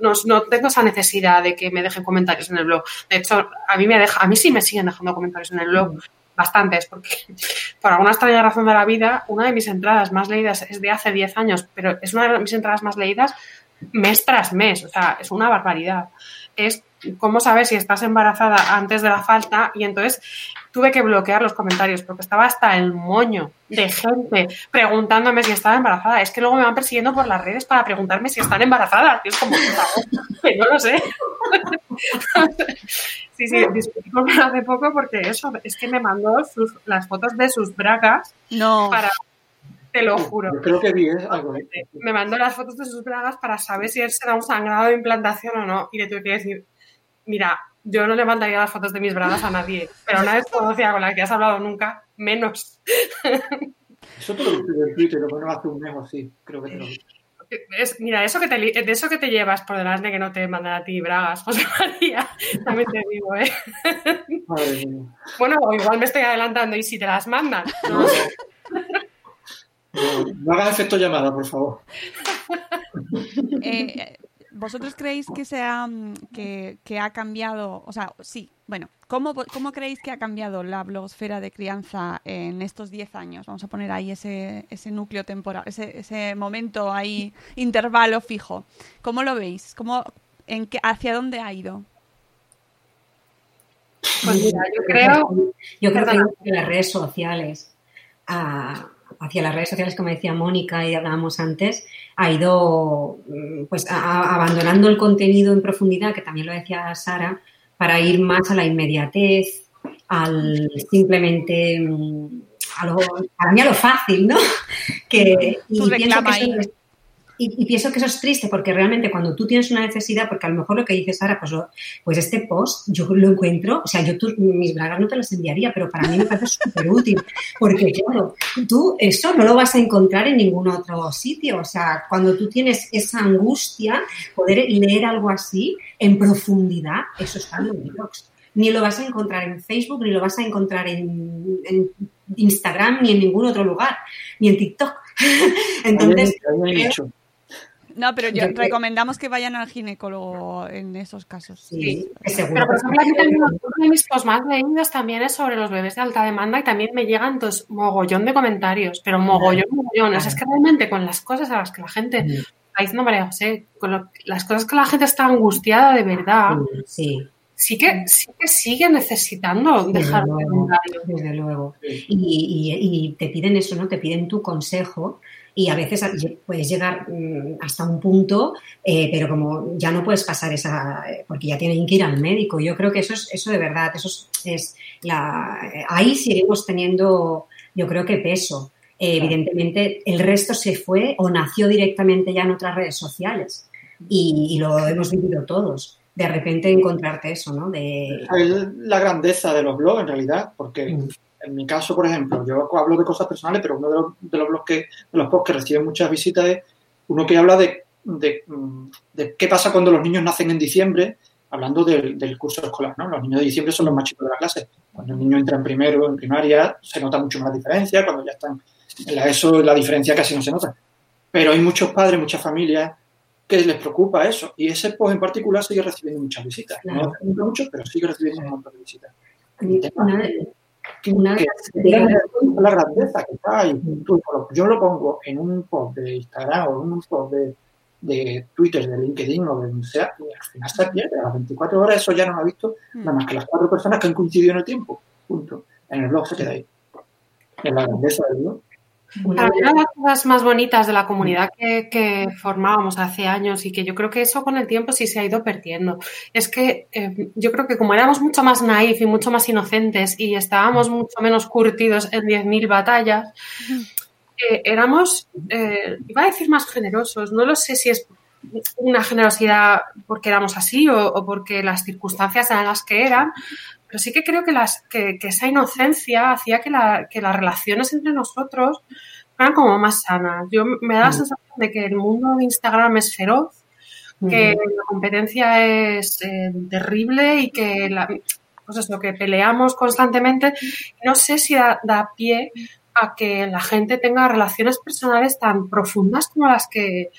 no, no, tengo esa necesidad de que me dejen comentarios en el blog. De hecho, a mí, me deja, a mí sí me siguen dejando comentarios en el blog bastantes, porque por alguna extraña razón de la vida, una de mis entradas más leídas es de hace 10 años, pero es una de mis entradas más leídas mes tras mes, o sea, es una barbaridad. Es cómo sabes si estás embarazada antes de la falta y entonces tuve que bloquear los comentarios porque estaba hasta el moño de gente preguntándome si estaba embarazada. Es que luego me van persiguiendo por las redes para preguntarme si están embarazadas. Y es como, que no lo sé. sí, sí, discutí con hace poco porque eso, es que me mandó las fotos de sus bragas No. para te lo juro. Yo creo que vi ¿eh? algo Me mandó las fotos de sus bragas para saber si él será un sangrado de implantación o no. Y le tuve que decir, mira, yo no le mandaría las fotos de mis bragas a nadie, pero una desconocida con la que has hablado nunca, menos. Eso te lo en Twitter, lo menos hace un mes o así, creo que te lo. Es- mira, eso que te, li- de eso que te llevas por delante que no te mandan a ti bragas, José María, también te digo, ¿eh? Madre mía. Bueno, o igual me estoy adelantando y si te las mandan. No, no hagas efecto llamada, por favor. Eh, ¿Vosotros creéis que, se ha, mm, que, ha cambiado? O sea, sí, bueno, ¿cómo, ¿cómo creéis que ha cambiado la blogosfera de crianza en estos 10 años? Vamos a poner ahí ese, ese núcleo temporal, ese, ese momento ahí, intervalo fijo. ¿Cómo lo veis? ¿Cómo, en qué, ¿Hacia dónde ha ido? Pues mira, yo creo. Yo creo que las redes sociales, hacia las redes sociales, como decía Mónica y hablábamos antes, ha ido mm, pues a- abandonando el contenido en profundidad, que también lo decía Sara, para ir más a la inmediatez, al simplemente mm, a lo, para mí a lo fácil, ¿no? Que, y, pienso que eso y- y pienso que eso es triste porque realmente cuando tú tienes una necesidad, porque a lo mejor lo que dice Sara, pues, pues este post yo lo encuentro, o sea, yo tú- mis bragas no te las enviaría, pero para mí me parece súper útil, porque claro, tú eso no lo vas a encontrar en ningún otro sitio, o sea, cuando tú tienes esa angustia, poder leer algo así en profundidad, eso está en los blogs. Ni lo vas a encontrar en Facebook, ni lo vas a encontrar en, en Instagram, ni en ningún otro lugar, ni en TikTok. Entonces. No, pero yo, recomendamos que vayan al ginecólogo en esos casos. sí, seguro. Pero, por ejemplo, a mí también uno de mis posts más leídos también es sobre los bebés de alta demanda y también me llegan dos mogollón de comentarios, pero mogollón, mogollón. O sea, es que realmente con las cosas a las que la gente, Mm. está diciendo María José, con lo- las cosas que la gente está angustiada de verdad, Sí, sí que, sí que sigue necesitando desde dejar luego, comentarios. desde luego. Sí. Y, y- y te piden eso, ¿no? Te piden tu consejo y a veces puedes llegar mm, hasta un punto, eh, pero como ya no puedes pasar esa, eh, porque ya tienen que ir al médico. Yo creo que eso es, eso de verdad, eso es, es la, eh, ahí seguimos teniendo, yo creo que peso. Eh, evidentemente, el resto se fue o nació directamente ya en otras redes sociales y, y lo hemos vivido todos. De repente encontrarte eso, ¿no? De, la grandeza de los blogs, en realidad, porque Mm. En mi caso, por ejemplo, yo hablo de cosas personales, pero uno de los, de los blogs que, de los posts que reciben muchas visitas es uno que habla de, de, mm, de qué pasa cuando los niños nacen en diciembre, hablando del, del curso escolar, ¿no? Los niños de diciembre son los más chicos de la clase. Cuando el niño entra en primero, en primaria, se nota mucho más la diferencia, cuando ya están en la ESO, la diferencia casi no se nota. Pero hay muchos padres, muchas familias que les preocupa eso. Y ese post en particular sigue recibiendo muchas visitas. No mucho, pero sigue recibiendo un montón de visitas. una Que- Una que- la grandeza que está ahí. Yo lo pongo en un post de Instagram o en un post de, de Twitter, de LinkedIn o de donde sea, y al final se pierde. A las 24 horas eso ya no lo ha visto nada más que las cuatro personas que han coincidido en el tiempo. Punto. En el blog se queda ahí. Es la grandeza del blog. Una Para mí, una de las cosas más bonitas de la comunidad que, que formábamos hace años y que yo creo que eso con el tiempo sí se ha ido perdiendo, es que eh, yo creo que como éramos mucho más naif y mucho más inocentes y estábamos mucho menos curtidos en 10.000 batallas, eh, éramos, eh, iba a decir más generosos, no lo sé si es una generosidad porque éramos así o, o porque las circunstancias eran las que eran, pero sí que creo que, las, que, que esa inocencia hacía que, la, que las relaciones entre nosotros fueran como más sanas. Yo me da la Mm. sensación de que el mundo de Instagram es feroz, que la competencia es eh, terrible y que la, pues eso, que peleamos constantemente. No sé si da, da pie a que la gente tenga relaciones personales tan profundas como las que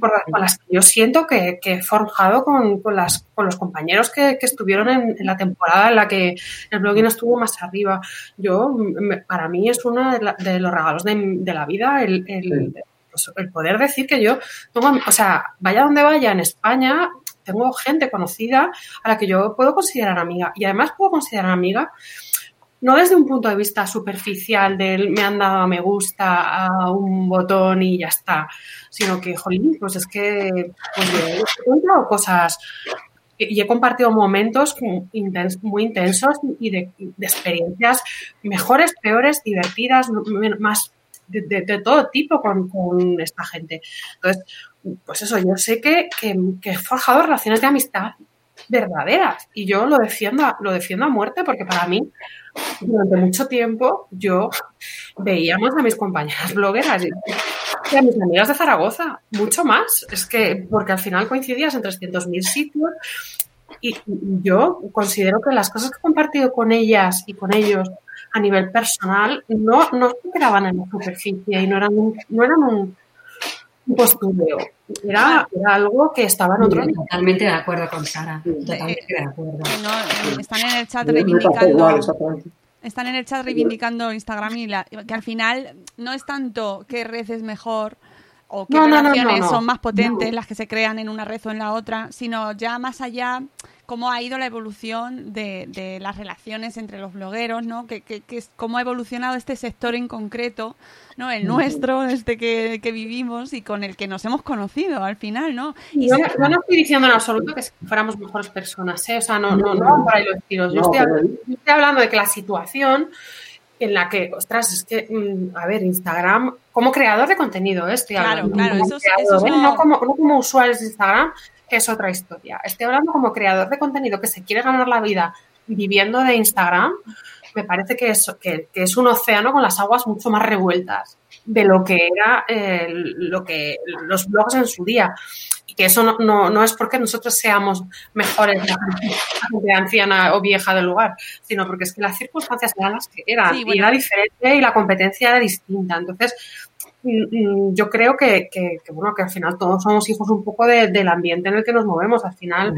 por las, que yo siento que, que he forjado con, con las, con los compañeros que, que estuvieron en, en la temporada en la que el blogging estuvo más arriba. Yo, me- para mí es uno de, la- de los regalos de, de la vida el, el- Sí. pues, el poder decir que yo tengo, o sea, vaya donde vaya en España, tengo gente conocida a la que yo puedo considerar amiga. Y además puedo considerar amiga no desde un punto de vista superficial del me han dado a me gusta a un botón y ya está, sino que, jolín, pues es que pues yo he encontrado cosas y he compartido momentos muy intensos y de, experiencias mejores, peores, divertidas, más de, todo tipo con, esta gente. Entonces, pues eso, yo sé que, que, que he forjado relaciones de amistad verdaderas y yo lo defiendo, lo defiendo a muerte porque para mí durante mucho tiempo yo veíamos a mis compañeras blogueras y a mis amigas de Zaragoza, mucho más. Es que, porque al final coincidías en 300.000 sitios y yo considero que las cosas que he compartido con ellas y con ellos a nivel personal no, no superaban en la superficie y no eran no eran un, postureo. Era, algo que estaba en otro nivel. Totalmente de acuerdo con Sara. Totalmente de acuerdo. están en el chat reivindicando. Están en el chat reivindicando Instagram y que al final no es tanto qué red es mejor o qué relaciones son más potentes las que se crean en una red o en la otra, sino ya más allá cómo ha ido la evolución de, de las relaciones entre los blogueros, ¿no? Que, que, que, cómo ha evolucionado este sector en concreto, ¿no? El nuestro, este que, que vivimos y con el que nos hemos conocido al final, ¿no? Y yo, no estoy diciendo en absoluto que fuéramos mejores personas, ¿eh? O sea, no, no, no por ahí los tiros. Yo, estoy, yo estoy hablando de que la situación en la que, ostras, es que, mm, a ver, Instagram, como creador de contenido, ¿eh? estoy hablando. Claro, claro, eso, eso ¿eh? no, como, no como usuarios de Instagram, que es otra historia. Estoy hablando como creador de contenido que se quiere ganar la vida viviendo de Instagram. Me parece que es, que, es un océano con las aguas mucho más revueltas de lo que era eh, lo que los blogs en su día. Y que eso no, no, es porque nosotros seamos mejores la gente anciana o vieja del lugar, sino porque es que las circunstancias eran las que eran. Y era diferente y la competencia era distinta. Entonces, Mm, yo creo que, que, bueno, que al final todos somos hijos un poco del ambiente en el que nos movemos. Al final,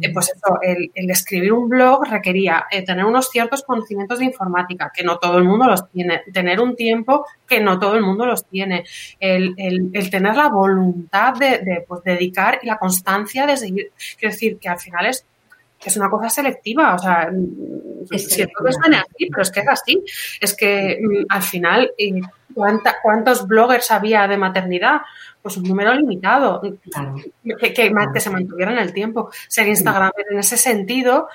eh, pues eso, el, escribir un blog requería eh, tener unos ciertos conocimientos de informática, que no todo el mundo los tiene, tener un tiempo que no todo el mundo los tiene, el, el, tener la voluntad de, de pues, dedicar y la constancia de seguir. Quiero decir, que al final es que es una cosa selectiva, o sea, siento que suene así, pero es que es así. Es que mm, al final, eh, ¿cuántos bloggers había de maternidad? Pues un número limitado, que, que, se mantuviera en el tiempo. Ser Instagram en ese sentido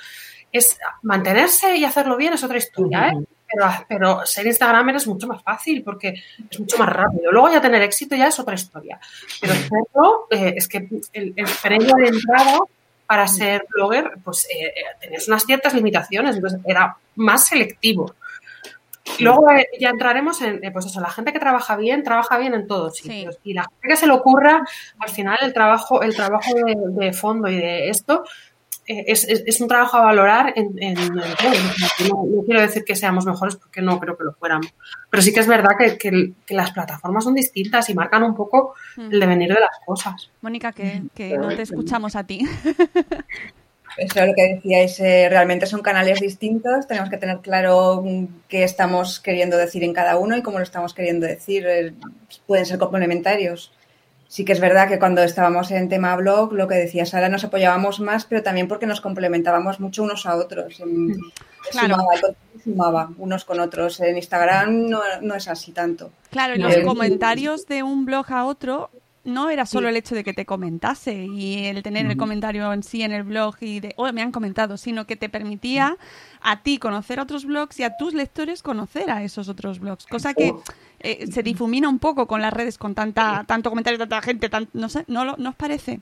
es mantenerse y hacerlo bien es otra historia, ¿eh? Pero, pero, ser Instagramer es mucho más fácil porque es mucho más rápido. Luego ya tener éxito ya es otra historia. Pero cierto, eh, es que el, el premio de entrada para ser blogger, pues eh, eh, tenías unas ciertas limitaciones, entonces era más selectivo. Luego eh, ya entraremos en, pues eso, la gente que trabaja bien, trabaja bien en todos sitios. Y la gente que se le ocurra, al final el trabajo, el trabajo de fondo y de esto es, es, un trabajo a valorar en, no, quiero decir que seamos mejores porque no creo que lo fuéramos. Pero sí que es verdad que, que, las plataformas son distintas y marcan un poco el devenir de las cosas. Mónica, que, que no te escuchamos a ti. Eso es lo que decíais, eh, realmente son canales distintos, tenemos que tener claro qué estamos queriendo decir en cada uno y cómo lo estamos queriendo decir. Eh, pueden ser complementarios sí que es verdad que cuando estábamos en tema blog, lo que decía Sara, nos apoyábamos más, pero también porque nos complementábamos mucho unos a otros. Claro. Sumaba, unos con otros. En Instagram no, no es así tanto. Claro, en los comentarios de un blog a otro no era solo el hecho de que te comentase y el tener el comentario en sí en el blog y de, oh, me han comentado, sino que te permitía a ti conocer otros blogs y a tus lectores conocer a esos otros blogs, cosa que eh, se difumina un poco con las redes con tanta tanto comentario, tanta gente, no sé, ¿no, lo, os parece?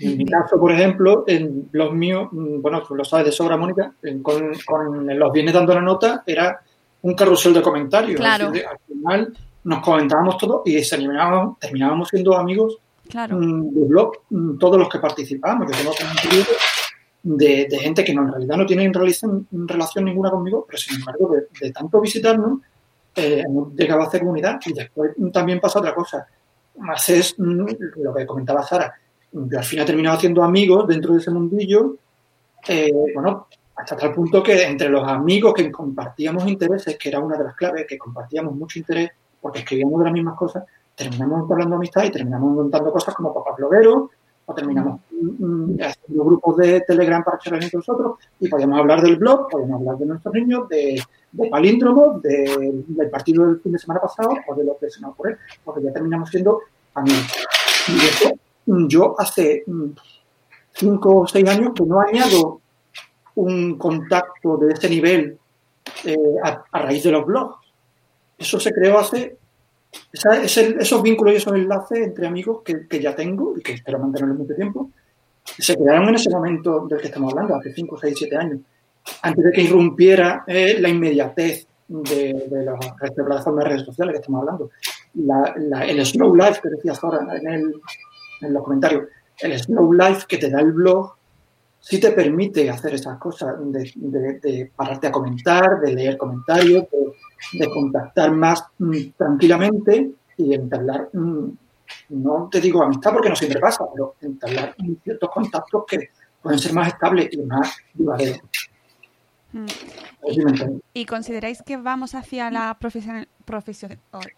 En mi caso, por ejemplo, en blog mío, mm, bueno, lo sabes de sobra, Mónica, con, los bienes dando la nota era un carrusel de comentarios. Claro. al final nos comentábamos todo y terminábamos, terminábamos siendo amigos claro. Mm, de blog, mm, todos los que participábamos. Yo tengo un de, de gente que no, en realidad no tiene relación, relación ninguna conmigo, pero sin embargo, de, tanto visitarnos, eh, llegado a hacer comunidad y después también pasa otra cosa. Más es mm, lo que comentaba Sara. Yo al final he terminado haciendo amigos dentro de ese mundillo, eh, bueno, hasta tal punto que entre los amigos que compartíamos intereses, que era una de las claves, que compartíamos mucho interés, porque escribíamos de las mismas cosas, terminamos hablando amistad y terminamos montando cosas como papás blogueros, o terminamos mm, haciendo grupos de Telegram para charlar entre nosotros y podíamos hablar del blog, podíamos hablar de nuestros niños, de, de palíndromos, de- del partido del fin de semana pasado o de lo que se nos ocurre, porque ya terminamos siendo amigos. Y eso, mm, yo hace mm, cinco o seis años que no añado un contacto de ese nivel eh, a raíz de los blogs. Eso se creó hace esa- ese- esos vínculos y esos enlaces entre amigos que, que ya tengo y que espero mantenerlos mucho tiempo, se crearon en ese momento del que estamos hablando, hace 5, 6, 7 años, antes de que irrumpiera eh, la inmediatez de, de las plataformas de redes sociales que estamos hablando. La- la- el slow life que decías ahora en, el- en los comentarios, el slow life que te da el blog sí te permite hacer esas cosas, de, de- de pararte a comentar, de leer comentarios, de, de contactar más mm, tranquilamente y entablar, mm, no te digo amistad porque no siempre pasa, pero entablar ciertos contactos que pueden ser más estables y más duraderos. Mm. ¿Y consideráis que vamos hacia la profesion- profesio-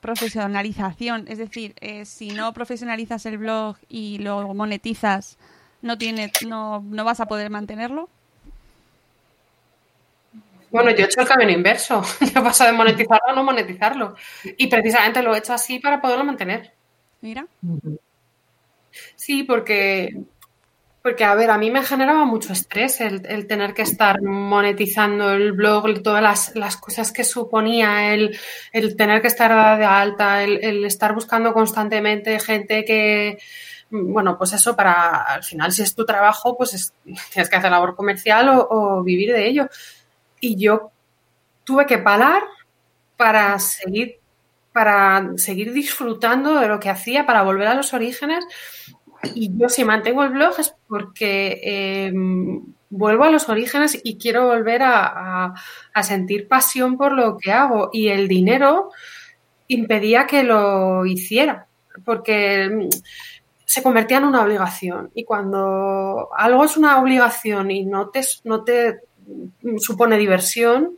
profesionalización? Es decir, eh, si no profesionalizas el blog y lo monetizas, no, tiene, no, no vas a poder mantenerlo. Bueno, yo he hecho el camino inverso. Yo paso de monetizarlo a no monetizarlo. Y precisamente lo he hecho así para poderlo mantener. Mira. Sí, porque, porque a ver, a mí me generaba mucho estrés el, el tener que estar monetizando el blog, todas las, las cosas que suponía, el, el tener que estar de alta, el, el estar buscando constantemente gente que, bueno, pues eso para, al final, si es tu trabajo, pues es- tienes que hacer labor comercial o, vivir de ello. Y yo tuve que parar para seguir para seguir disfrutando de lo que hacía, para volver a los orígenes. Y yo si mantengo el blog es porque eh, vuelvo a los orígenes y quiero volver a, a- sentir pasión por lo que hago. Y el dinero impedía que lo hiciera, porque se convertía en una obligación. Y cuando algo es una obligación y no te, no te supone diversión,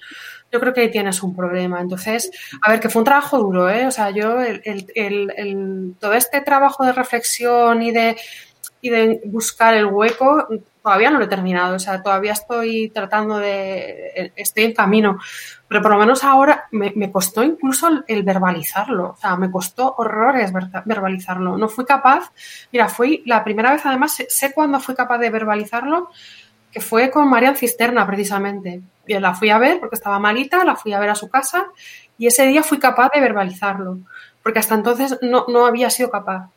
yo creo que ahí tienes un problema. Entonces, a ver, que fue un trabajo duro, ¿eh? O sea, yo, el- el- el- todo este trabajo de reflexión y de, y de buscar el hueco, todavía no lo he terminado. O sea, todavía estoy tratando de. Estoy en camino. Pero por lo menos ahora me, me costó incluso el, verbalizarlo. O sea, me costó horrores ver- verbalizarlo. No fui capaz. Mira, fui la primera vez, además, sé, sé cuándo fui capaz de verbalizarlo, que fue con Marian Cisterna, precisamente. La fui a ver porque estaba malita, la fui a ver a su casa y ese día fui capaz de verbalizarlo, porque hasta entonces no, no había sido capaz.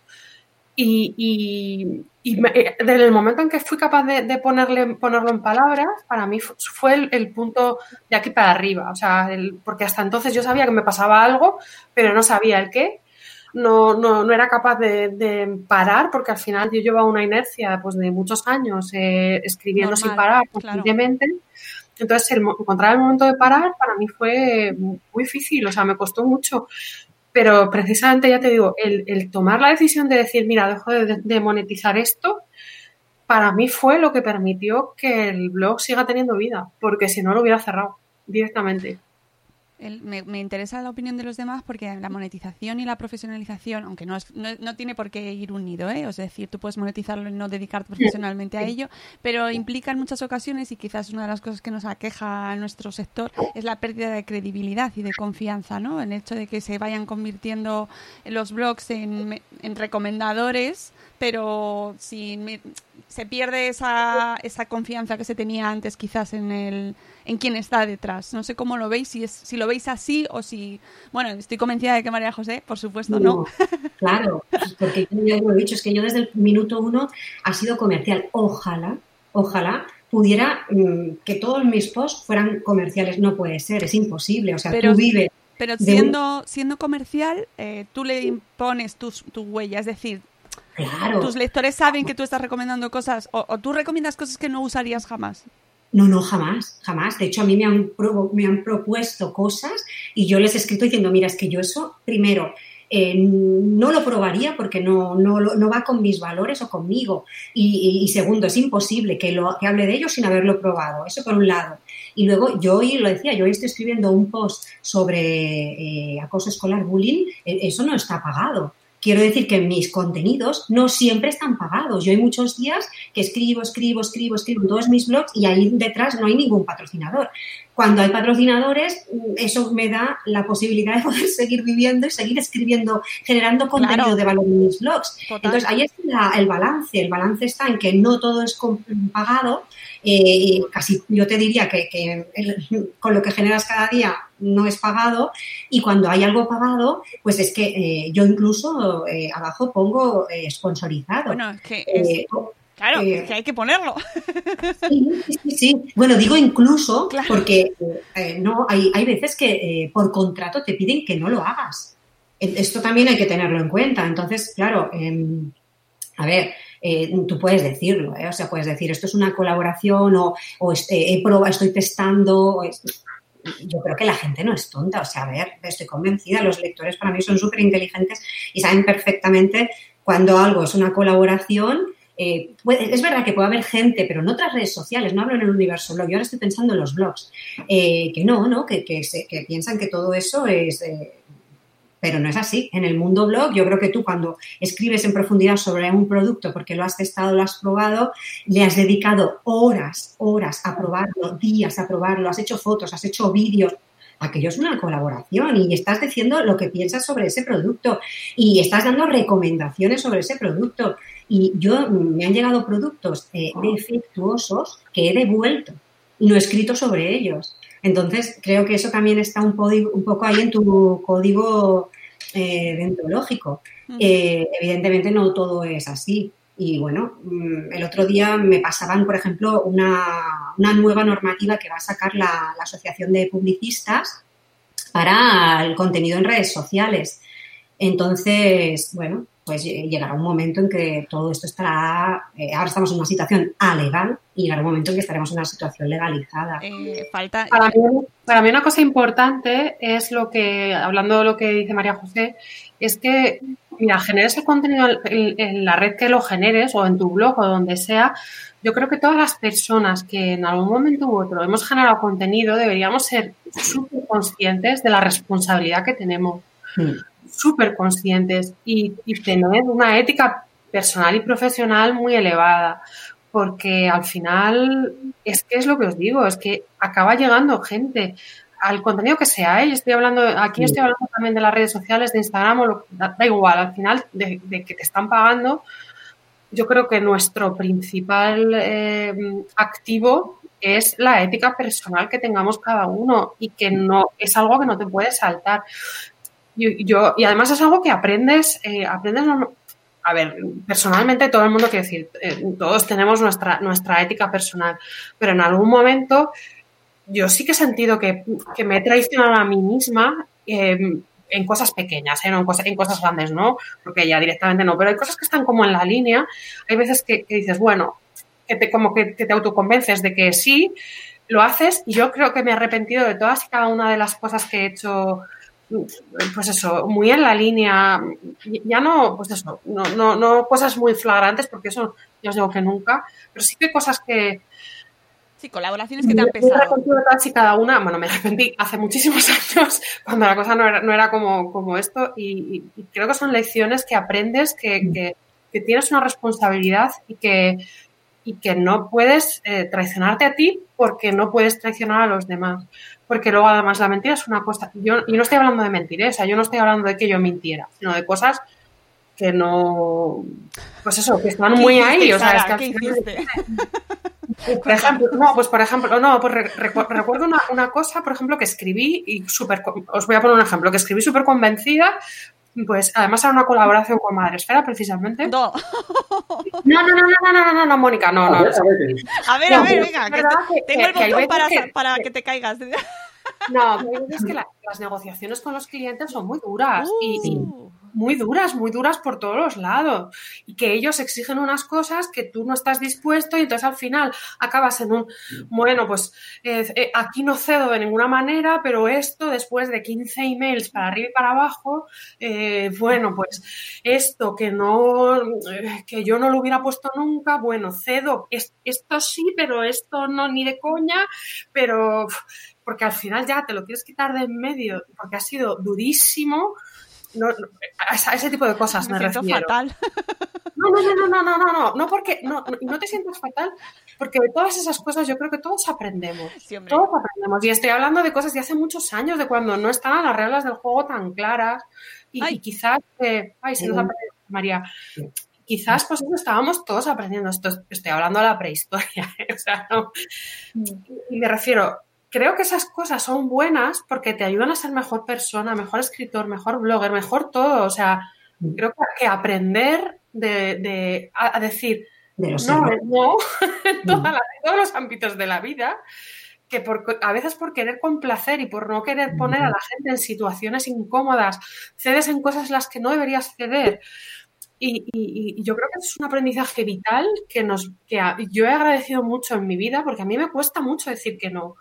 Y, y, y me- eh, desde el momento en que fui capaz de, de ponerle, ponerlo en palabras, para mí fu- fue el, el punto de aquí para arriba. O sea, el- porque hasta entonces yo sabía que me pasaba algo, pero no sabía el qué. No, no, no era capaz de, de parar porque al final yo llevaba una inercia pues, de muchos años eh, escribiendo sin Normal, parar claro. constantemente. Entonces, el, encontrar el momento de parar para mí fue muy difícil, o sea, me costó mucho. Pero precisamente, ya te digo, el, el tomar la decisión de decir, mira, dejo de, de monetizar esto, para mí fue lo que permitió que el blog siga teniendo vida, porque si no lo hubiera cerrado directamente. El- me, me interesa la opinión de los demás porque la monetización y la profesionalización, aunque no, es- no, no tiene por qué ir unido, ¿eh? es decir, tú puedes monetizarlo y no dedicarte profesionalmente a ello, pero implica en muchas ocasiones, y quizás una de las cosas que nos aqueja a nuestro sector, es la pérdida de credibilidad y de confianza, ¿no? El hecho de que se vayan convirtiendo los blogs en, en recomendadores, pero si me- se pierde esa, esa confianza que se tenía antes quizás en el en quién está detrás. No sé cómo lo veis, si es si lo veis así o si... Bueno, estoy convencida de que María José, por supuesto, no. claro, porque yo ya lo he dicho, es que yo desde el minuto uno ha sido comercial. Ojalá, ojalá pudiera mm, que todos mis posts fueran comerciales. No puede ser, es imposible. O sea, Pero- tú vives. Pero de siendo, siendo comercial, eh, tú le impones tus, tu huella, es decir, Claro. tus lectores saben que tú estás recomendando cosas o, o tú recomiendas cosas que no usarías jamás. No, no, jamás, jamás. De hecho, a mí me han, me han propuesto cosas y yo les he escrito diciendo, mira, es que yo eso, primero, eh, no lo probaría porque no, no, no va con mis valores o conmigo. Y, y- y segundo, es imposible que, lo, que hable de ello sin haberlo probado. Eso por un lado. Y luego yo hoy lo decía, yo hoy estoy escribiendo un post sobre eh, acoso escolar, bullying, eh, eso no está pagado. Quiero decir que mis contenidos no siempre están pagados. Yo hay muchos días que escribo, escribo, escribo, escribo en todos mis blogs y ahí detrás no hay ningún patrocinador. Cuando hay patrocinadores, eso me da la posibilidad de poder seguir viviendo y seguir escribiendo, generando contenido de valor en mis blogs. Entonces, ahí está el balance. El balance está en que no todo es pagado. Eh, casi yo te diría que, con lo que generas cada día no es pagado y cuando hay algo pagado, pues es que eh, yo incluso eh, abajo pongo sponsorizado. Bueno, es que Claro, eh, que hay que ponerlo. Sí, sí, sí. Bueno, digo incluso porque eh, no hay, hay veces que eh, por contrato te piden que no lo hagas. Esto también hay que tenerlo en cuenta. Entonces, claro, em, a ver, tú puedes decirlo, o sea, puedes decir esto es una colaboración o, o este, he probado, estoy testando. yo creo que la gente no es tonta, o sea, a ver, estoy convencida, los lectores para mí son súper inteligentes y saben perfectamente cuando algo es una colaboración eh, es verdad que puede haber gente, pero en otras redes sociales, no hablo en el universo blog, yo ahora estoy pensando en los blogs, eh, que no, ¿no? Que, que, piensan que todo eso es... Eh, pero no es así. En el mundo blog, yo creo que tú cuando escribes en profundidad sobre un producto porque lo has testado, lo has probado, le has dedicado horas, horas a probarlo, días a probarlo, has hecho fotos, has hecho vídeos, aquello es una colaboración y estás diciendo lo que piensas sobre ese producto y estás dando recomendaciones sobre ese producto. Y yo me han llegado productos eh, defectuosos que he devuelto y no he escrito sobre ellos. Entonces, creo que eso también está un, un poco ahí en tu código eh, dentológico. Mm. Eh, evidentemente no todo es así. Y bueno, mm, el otro día me pasaban, por ejemplo, una, nueva normativa que va a sacar la, la Asociación de Publicistas para el contenido en redes sociales. Entonces, bueno, pues llegará un momento en que todo esto estará, eh, ahora estamos en una situación alegal y llegará un momento en que estaremos en una situación legalizada. Eh, falta... Para mí, una cosa importante es lo que, hablando de lo que dice María José, es que, mira, generes el contenido en, la red que lo generes o en tu blog o donde sea, yo creo que todas las personas que en algún momento u otro hemos generado contenido deberíamos ser súper conscientes de la responsabilidad que tenemos. Hmm súper conscientes y, tener una ética personal y profesional muy elevada, porque al final es que es lo que os digo, es que acaba llegando gente al contenido que sea, ¿eh? estoy hablando, aquí estoy hablando también de las redes sociales, de Instagram, o lo, da, igual, al final de, que te están pagando, yo creo que nuestro principal eh, activo es la ética personal que tengamos cada uno y que no es algo que no te puede saltar. Yo, y además es algo que aprendes, eh, aprendes a ver, personalmente todo el mundo quiere decir, eh, todos tenemos nuestra, nuestra ética personal, pero en algún momento yo sí que he sentido que, me he traicionado a mí misma em, en cosas pequeñas, ¿eh? en, cosas, en cosas grandes, ¿no? Porque ya directamente no, pero hay cosas que están como en la línea, hay veces que, dices, bueno, que te, como que, que te autoconvences de que sí, lo haces y yo creo que me he arrepentido de todas y cada una de las cosas que he hecho pues eso, muy en la línea, ya no, pues eso, no, no, no cosas muy flagrantes, porque eso ya os digo que nunca, pero sí que cosas que... Sí, colaboraciones que te han pesado. Me cada una, bueno, me arrepentí hace muchísimos años, cuando la cosa no era, no era como, como esto, y, creo que son lecciones que aprendes, que, que, que tienes una responsabilidad y que, y que no puedes eh, traicionarte a ti porque no puedes traicionar a los demás. Porque luego además la mentira es una cosa, yo, no estoy hablando de mentir, ¿eh? o sea, yo no estoy hablando de que yo mintiera, sino de cosas que no, pues eso, que están muy ahí, o sea, es que Por ejemplo, no, pues por ejemplo, no, pues recuerdo una, una, cosa, por ejemplo, que escribí y súper, os voy a poner un ejemplo, que escribí súper convencida pues además era una colaboración con Madresfera, precisamente. No. No, no, no, no, no, no, no, Mónica, no, no. A ver, a ver, venga, que tengo el botón para, que, para que te caigas. No, es que las negociaciones con los clientes son muy duras y, uh muy duras, muy duras por todos los lados. Y que ellos exigen unas cosas que tú no estás dispuesto y entonces al final acabas en un, bueno, pues eh, eh, aquí no cedo de ninguna manera, pero esto después de 15 emails para arriba y para abajo, eh, bueno, pues esto que no, que yo no lo hubiera puesto nunca, bueno, cedo, esto sí, pero esto no ni de coña, pero porque al final ya te lo quieres quitar de en medio porque ha sido durísimo no, a, ese tipo de cosas me, me siento refiero. fatal. No, no, no, no, no, no, no, no, porque no, no te sientas fatal, porque de todas esas cosas yo creo que todos aprendemos. Sí, todos aprendemos. Y estoy hablando de cosas de hace muchos años, de cuando no estaban las reglas del juego tan claras. Y, Ay. y quizás, eh, ay, se nos ha perdido María. Quizás, pues eso estábamos todos aprendiendo. Esto, estoy hablando de la prehistoria. ¿eh? O sea, no. Y me refiero, creo que esas cosas son buenas porque te ayudan a ser mejor persona, mejor escritor, mejor blogger, mejor todo. O sea, creo que, aprender de, de- a, decir De no, errores. no, en, las- en todos los ámbitos de la vida, que por, a veces por querer complacer y por no querer poner a la gente en situaciones incómodas, cedes en cosas en las que no deberías ceder. Y, y- y yo creo que es un aprendizaje vital que, nos, que a- yo he agradecido mucho en mi vida porque a mí me cuesta mucho decir que no.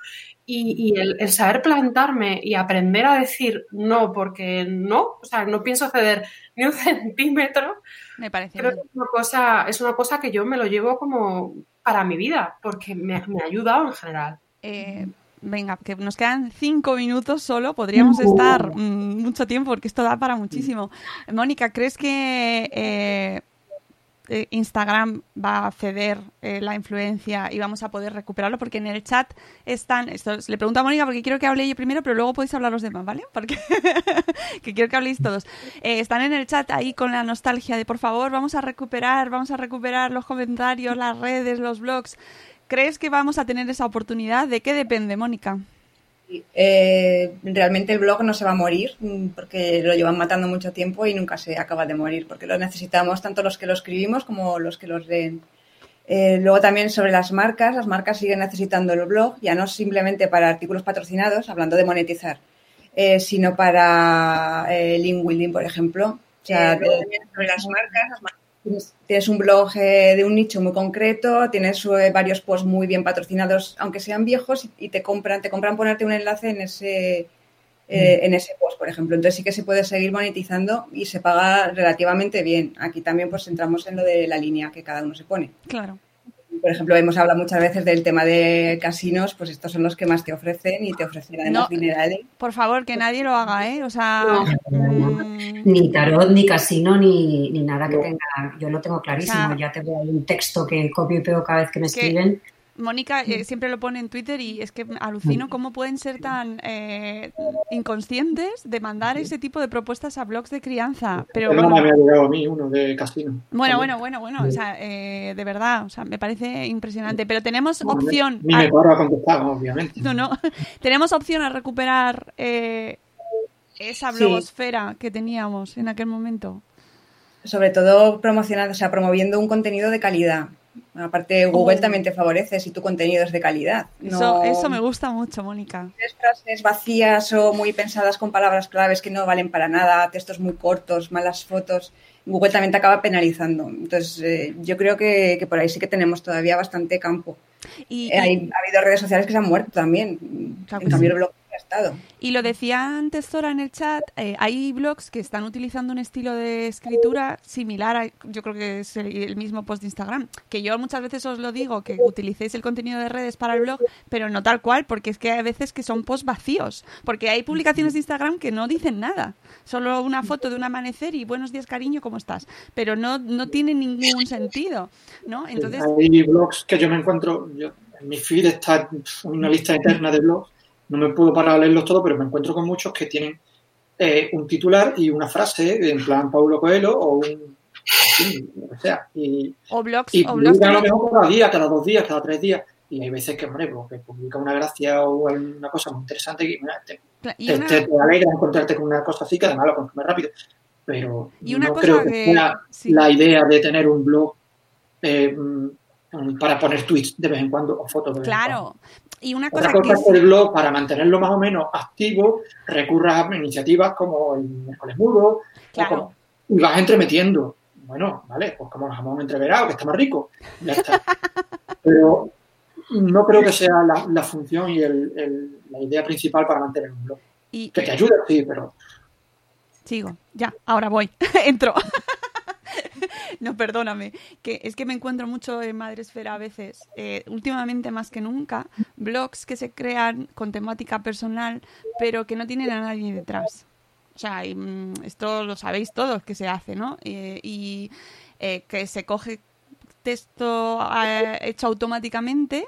Y, y el, el saber plantarme y aprender a decir no porque no, o sea, no pienso ceder ni un centímetro, Me parece creo que es una cosa, es una cosa que yo me lo llevo como para mi vida, porque me, me ha ayudado en general. Eh, venga, que nos quedan cinco minutos solo. Podríamos estar mm, mucho tiempo porque esto da para muchísimo. Mónica, ¿crees que eh, eh, Instagram va a ceder eh, la influencia y vamos a poder recuperarlo? Porque en el chat están. Le pregunto a Mónica porque quiero que hable ella primero, pero luego podéis hablar los demás, ¿vale? Porque que quiero que habléis todos. Eh, están en el chat ahí con la nostalgia de por favor, vamos a recuperar, vamos a recuperar los comentarios, las redes, los blogs. ¿Crees que vamos a tener esa oportunidad? ¿De qué depende, Mónica? Eh, realmente el blog no se va a morir mm, porque lo llevan matando mucho tiempo y nunca se acaba de morir porque lo necesitamos tanto los que lo escribimos como los que los leen. Eh, luego también sobre las marcas, las marcas siguen necesitando el blog, ya no simplemente para artículos patrocinados, hablando de monetizar, eh, sino para eh, link building, por ejemplo. O sea, Eh, luego también sobre las marcas, las marcas Tienes, un blog eh, de un nicho muy concreto, tienes eh, varios posts muy bien patrocinados, aunque sean viejos, y te compran, te compran ponerte un enlace en ese, eh, en ese post, por ejemplo. Entonces sí que se puede seguir monetizando y se paga relativamente bien. Aquí también pues entramos en lo de la línea que cada uno se pone. Claro. Por ejemplo, hemos hablado muchas veces del tema de casinos, pues estos son los que más te ofrecen y te ofrecen además No. dinerales. Por favor, que nadie lo haga, ¿eh? O sea, mm, Ni tarot, ni casino, ni, ni nada que tenga. Yo lo tengo clarísimo. O sea, ya tengo un texto que copio y pego cada vez que me que- escriben. Mónica eh, siempre lo pone en Twitter y es que alucino cómo pueden ser tan eh, inconscientes de mandar ese tipo de propuestas a blogs de crianza. Pero bueno, me ha llegado a mí uno de casino. bueno, bueno, bueno, bueno, o sea, eh, de verdad, o sea, me parece impresionante. Pero tenemos Bueno, opción. Ni me paro a contestar, obviamente. No, no. Tenemos opción a recuperar eh, esa Sí. blogosfera que teníamos en aquel momento. Sobre todo promocionando, o sea, promoviendo un contenido de calidad. Aparte, Google Oh. también te favorece si tu contenido es de calidad. Eso, No- eso me gusta mucho, Mónica. frases vacías o muy pensadas con palabras claves que no valen para nada, textos muy cortos, malas fotos. Google también te acaba penalizando. Entonces, eh, yo creo que, que por ahí sí que tenemos todavía bastante campo. Y, Eh, hay- ha habido redes sociales que se han muerto también. Claro en cambio, sí. Estado. Y lo decía antes Zora en el chat, eh, hay blogs que están utilizando un estilo de escritura similar a, yo creo que es el, el mismo post de Instagram, que yo muchas veces os lo digo, que utilicéis el contenido de redes para el blog, pero no tal cual, porque es que hay veces que son posts vacíos, porque hay publicaciones de Instagram que no dicen nada, solo una foto de un amanecer y buenos días cariño, ¿cómo estás? Pero no, no tiene ningún sentido, ¿no? Entonces, Hay blogs que yo me encuentro, yo, en mi feed está una lista eterna de blogs, no me puedo parar a leerlos todos, pero me encuentro con muchos que tienen eh, un titular y una frase en plan Paulo Coelho o un... fin, lo que sea. Y, o blogs, y o blogs a lo mejor cada día, cada dos días, cada tres días. Y hay veces que, hombre, pues, que publica una gracia o una cosa muy interesante y mira, te, y te, una- te- te alegra encontrarte con una cosa así, que además lo consumes rápido. Pero Y una no cosa creo que, que- sea sí. la idea de tener un blog eh, mm, para poner tweets de vez en cuando o fotos de vez en cuando. Y una cosa Otra que cosa es es- que el blog, para mantenerlo más o menos activo, recurras a iniciativas como el miércoles mudo, o Claro. como- y vas entremetiendo. Bueno, vale, pues como el jamón entreverado, que está más rico. Ya está. Pero no creo que sea la, la función y el- el- la idea principal para mantener un blog. y- Que te ayude, sí, pero Sigo, ya, ahora voy, entro. no, perdóname, que es que me encuentro mucho en Madresfera a veces, eh, últimamente más que nunca, blogs que se crean con temática personal, pero que no tienen a nadie detrás. O sea, y, mm, esto lo sabéis todos que se hace, ¿no? Eh, y eh, que se coge texto hecho automáticamente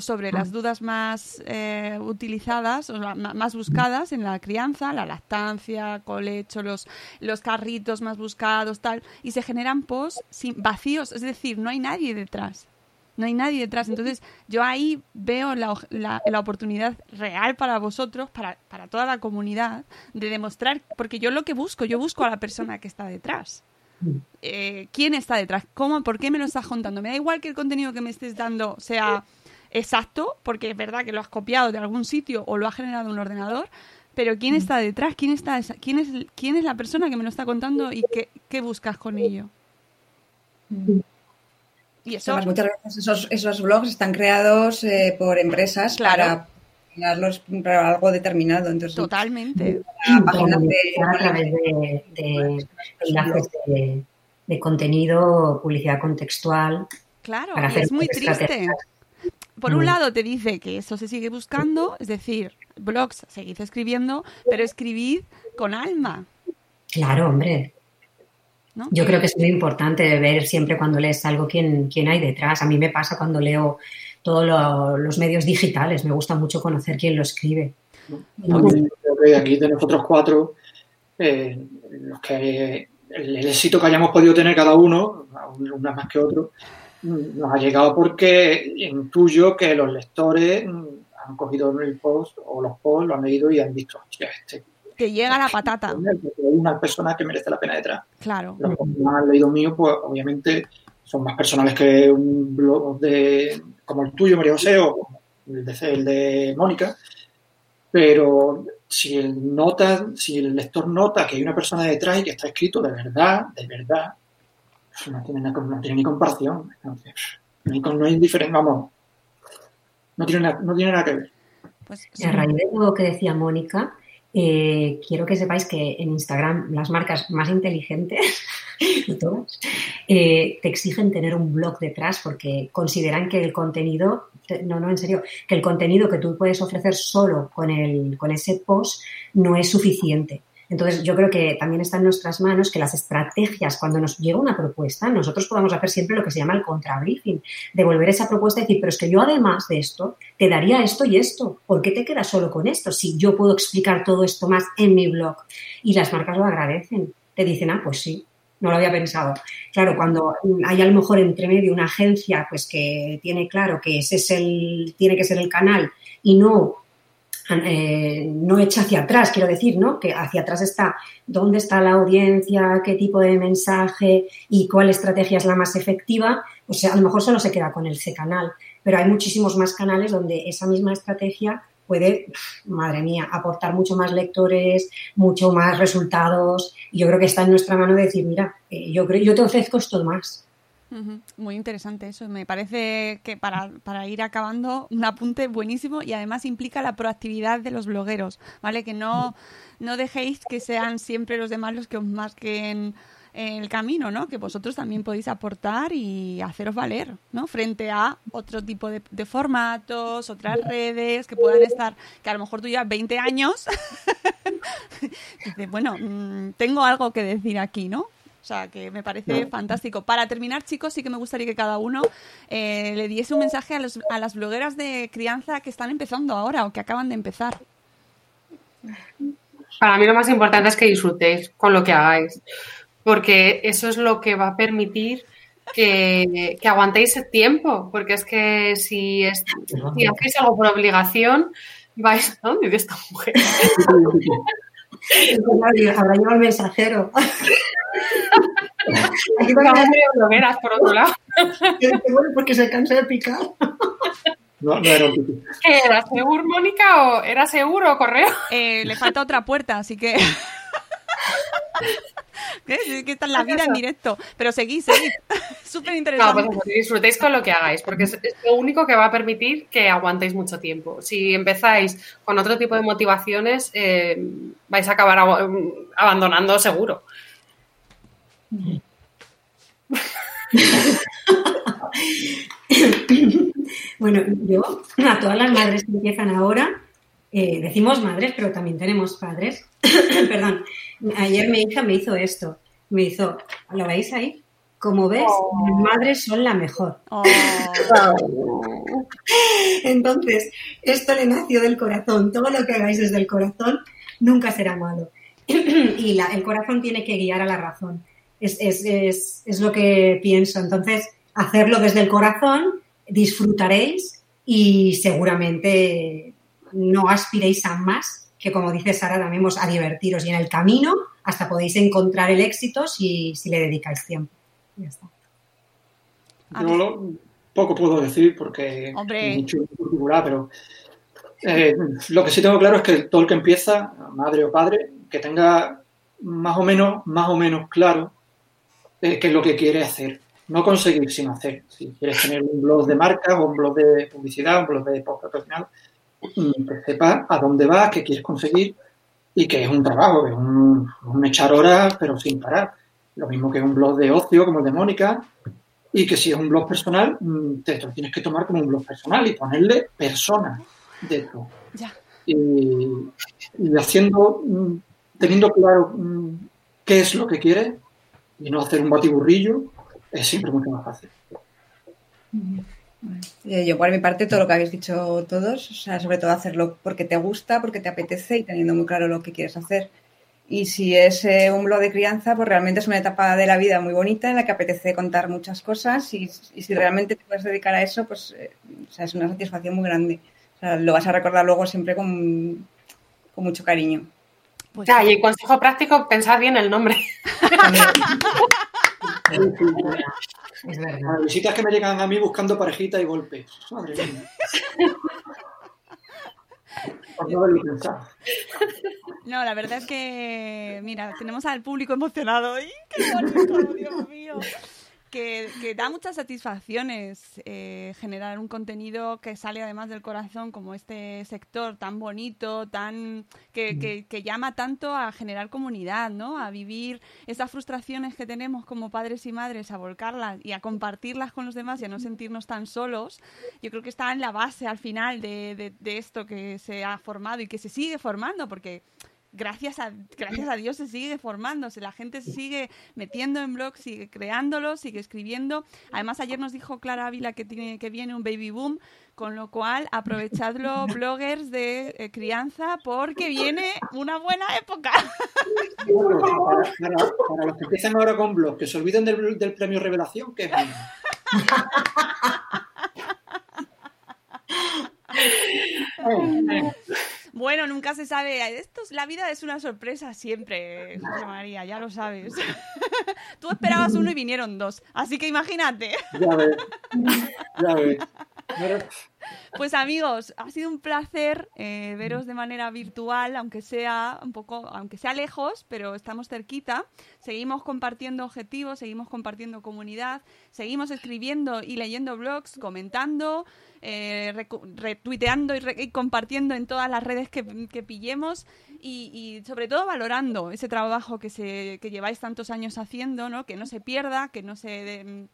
sobre las dudas más eh, utilizadas o más buscadas en la crianza, la lactancia, colecho, los, los carritos más buscados, tal, y se generan posts sin, vacíos, es decir, no hay nadie detrás. No hay nadie detrás. Entonces, yo ahí veo la, la- la oportunidad real para vosotros, para, para toda la comunidad, de demostrar, porque yo lo que busco, yo busco a la persona que está detrás. Eh, ¿Quién está detrás? ¿Cómo? ¿Por qué me lo estás contando? Me da igual que el contenido que me estés dando sea exacto, porque es verdad que lo has copiado de algún sitio o lo ha generado un ordenador, pero ¿quién está detrás? ¿Quién, está esa- quién, es, quién es la persona que me lo está contando y qué, qué buscas con ello? Y eso, Además, muchas veces esos, esos blogs están creados eh, por empresas Claro. para para algo determinado. Entonces, totalmente. la página de- a través de, de enlaces de, de contenido, publicidad contextual. Claro, para y hacer es muy triste. Por un lado te dice que eso se sigue buscando, es decir, blogs seguid escribiendo, pero escribid con alma. Claro, hombre. ¿no? Yo creo que es muy importante ver siempre cuando lees algo quién, quién hay detrás. A mí me pasa cuando leo todos lo- los medios digitales. Me gusta mucho conocer quién lo escribe. Yo creo que aquí de nosotros cuatro, eh, los que el, el éxito que hayamos podido tener cada uno, una más que otro, nos ha llegado porque intuyo que los lectores han cogido el post o los posts, lo han leído y han visto, hostia, este Te llega la patata, hay una persona que merece la pena detrás. claro. Los que no han leído mío, pues obviamente son más personales que un blog de como el tuyo, María José, o el de, el de Mónica. Pero si el nota, si el lector nota que hay una persona detrás y que está escrito de verdad, de verdad, no tiene, na- no tiene ni comparación. Entonces, no hay diferencia, vamos, no tiene, na- no tiene nada que ver. Pues Y a raíz de lo que decía Mónica, eh, quiero que sepáis que en Instagram las marcas más inteligentes, y todas, eh, te exigen tener un blog detrás porque consideran que el contenido, te- no, no, en serio, que el contenido que tú puedes ofrecer solo con, el, con ese post no es suficiente. Entonces, yo creo que también está en nuestras manos que las estrategias, cuando nos llega una propuesta, nosotros podamos hacer siempre lo que se llama el contrabriefing, devolver esa propuesta y decir, pero es que yo además de esto, te daría esto y esto. ¿Por qué te quedas solo con esto? Si yo puedo explicar todo esto más en mi blog. Y las marcas lo agradecen. Te dicen, ah, pues sí, no lo había pensado. Claro, cuando hay a lo mejor entre medio una agencia pues que tiene claro que ese es el, tiene que ser el canal y no eh, no echa hacia atrás, quiero decir, ¿no? Que hacia atrás está dónde está la audiencia, qué tipo de mensaje y cuál estrategia es la más efectiva, pues a lo mejor solo se queda con el C canal, pero hay muchísimos más canales donde esa misma estrategia puede, madre mía, aportar mucho más lectores, mucho más resultados. Y yo creo que está en nuestra mano decir, mira, eh, yo creo, yo te ofrezco esto más. Muy interesante eso. Me parece que para, para ir acabando, un apunte buenísimo y además implica la proactividad de los blogueros, ¿vale? Que no, no dejéis que sean siempre los demás los que os marquen el camino, ¿no? Que vosotros también podéis aportar y haceros valer, ¿no? Frente a otro tipo de, formatos, otras redes que puedan estar, que a lo mejor tú llevas 20 años. Dices, bueno, mm, tengo algo que decir aquí, ¿no? O sea, que me parece fantástico. Para terminar, chicos, sí que me gustaría que cada uno eh, le diese un mensaje a, los- a las blogueras de crianza que están empezando ahora o que acaban de empezar. Para mí lo más importante es que disfrutéis con lo que hagáis, porque eso es lo que va a permitir que, que aguantéis el tiempo, porque es que si, es- si hacéis algo por obligación, vais... ¿a ¿Dónde vive esta mujer? Habrá llegado el mensajero. Aquí blogueras, por otro lado. bueno, porque se cansa de picar. No, no era un pipí. ¿Qué era? ¿Seguro, Mónica? ¿O era seguro correo? Eh, le falta otra puerta, así que... ¿Qué? Es que esta es la vida en directo. Pero seguid, seguid. Súper No, interesante. pues eso, que disfrutéis con lo que hagáis, porque es, es lo único que va a permitir que aguantéis mucho tiempo. Si empezáis con otro tipo de motivaciones, eh, vais a acabar ab- abandonando seguro. Bueno, yo a todas las madres que empiezan ahora, eh, decimos madres, pero también tenemos padres. Perdón, ayer mi hija me hizo esto. Me hizo, ¿lo veis ahí? Como ves, Oh. las madres son la mejor. Oh, Entonces, esto le nació del corazón. Todo lo que hagáis desde el corazón nunca será malo. y la- el corazón tiene que guiar a la razón. Es, es- es- es lo que pienso. Entonces, hacerlo desde el corazón, disfrutaréis y seguramente no aspiréis a más que, como dice Sara, también pues, a divertiros. Y en el camino hasta podéis encontrar el éxito si, si le dedicáis tiempo. Ya está. Lo- poco puedo decir porque Hombre. es mucho particular, pero eh, lo que sí tengo claro es que todo el que empieza, madre o padre, que tenga más o menos, más o menos claro eh, qué es lo que quiere hacer. No conseguir, sino hacer. Si quieres tener un blog de marcas o un blog de publicidad, un blog de post profesional, mm, que sepas a dónde vas, qué quieres conseguir y que es un trabajo, que es un, un echar horas, pero sin parar. Lo mismo que un blog de ocio, como el de Mónica, y que si es un blog personal, mm, te lo tienes que tomar como un blog personal y ponerle persona dentro. ya. Y, y haciendo, mm, teniendo claro qué es lo que quieres y no hacer un batiburrillo, es siempre mucho más fácil. Eh, Yo por mi parte todo lo que habéis dicho todos, o sea, sobre todo hacerlo porque te gusta, porque te apetece y teniendo muy claro lo que quieres hacer. Y si es eh, un blog de crianza, pues realmente es una etapa de la vida muy bonita en la que apetece contar muchas cosas y, si realmente te puedes dedicar a eso, pues eh, o sea, es una satisfacción muy grande. O sea, lo vas a recordar luego siempre con, con mucho cariño. Pues Ya, y consejo práctico, pensad bien el nombre. Es verdad. Las visitas que me llegan a mí buscando parejita y golpes. Madre mía. No la verdad es que, mira, tenemos al público emocionado. ¡Ay, qué bonito, Dios mío! Que, que da muchas satisfacciones eh, generar un contenido que sale además del corazón, como este sector tan bonito, tan que, que- que llama tanto a generar comunidad, ¿no? A vivir esas frustraciones que tenemos como padres y madres, a volcarlas y a compartirlas con los demás y a no sentirnos tan solos. Yo creo que está en la base al final de, de- de esto que se ha formado y que se sigue formando, porque gracias a, gracias a Dios se sigue formándose, la gente se sigue metiendo en blogs, sigue creándolos, sigue escribiendo. Además, ayer nos dijo Clara Ávila que, tiene, que viene un baby boom, con lo cual aprovechadlo, bloggers de eh, crianza, porque viene una buena época. Bueno, para, para- para los que empiezan ahora con blogs, que se olviden del, del premio Revelación, que es bueno. Bueno, nunca se sabe. Esto es- la vida es una sorpresa siempre, José María, ya lo sabes. Tú esperabas uno y vinieron dos, así que imagínate. Ya ves. Ya ves. Pues amigos, ha sido un placer eh, veros de manera virtual, aunque sea un poco, aunque sea lejos, pero estamos cerquita. Seguimos compartiendo objetivos, seguimos compartiendo comunidad, seguimos escribiendo y leyendo blogs, comentando, eh, retuiteando y, re- y compartiendo en todas las redes que, pillemos y, sobre todo valorando ese trabajo que se que lleváis tantos años haciendo, ¿no? Que no se pierda, que no se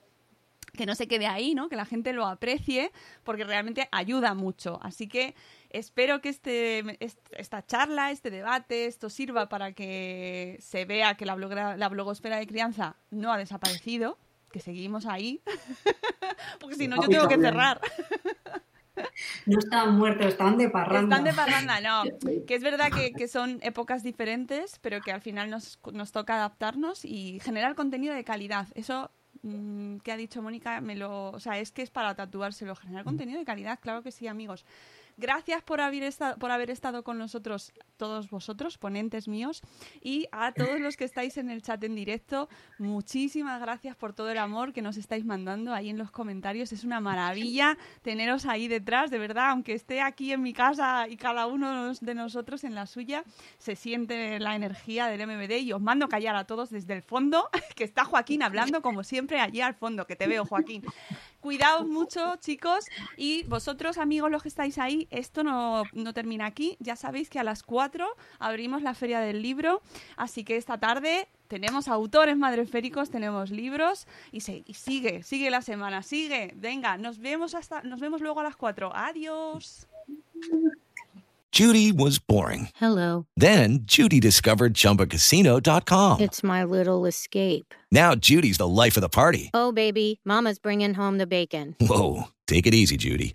que no se quede ahí, ¿no? Que la gente lo aprecie, porque realmente ayuda mucho. Así que espero que este, est- esta charla, este debate, esto sirva para que se vea que la, blogra- la blogosfera de crianza no ha desaparecido, que seguimos ahí, porque si no yo tengo que cerrar. No estaban muertos, estaban de parranda. Están de parranda, no. Que es verdad que, que son épocas diferentes, pero que al final nos, nos toca adaptarnos y generar contenido de calidad. Eso mm, que ha dicho Mónica, me lo, o sea, es que es para tatuárselo. Generar contenido de calidad, claro que sí, amigos. Gracias por haber, estado, por haber estado con nosotros, todos vosotros, ponentes míos, y a todos los que estáis en el chat en directo, muchísimas gracias por todo el amor que nos estáis mandando ahí en los comentarios. Es una maravilla teneros ahí detrás, de verdad, aunque esté aquí en mi casa y cada uno de nosotros en la suya, se siente la energía del MBD y os mando callar a todos desde el fondo, que está Joaquín hablando como siempre allí al fondo, que te veo, Joaquín. Cuidaos mucho, chicos, y vosotros, amigos, los que estáis ahí, esto no, no termina aquí. Ya sabéis que a las 4 abrimos la Feria del Libro, así que esta tarde tenemos autores madreféricos, tenemos libros y, se- y sigue, sigue la semana, sigue. Venga, nos vemos hasta, nos vemos luego a las 4. Adiós. Judy was boring. Hello. Then Judy discovered ChumbaCasino.com. It's my little escape. Now Judy's the life of the party. Oh, baby, Mama's bringing home the bacon. Whoa, take it easy, Judy.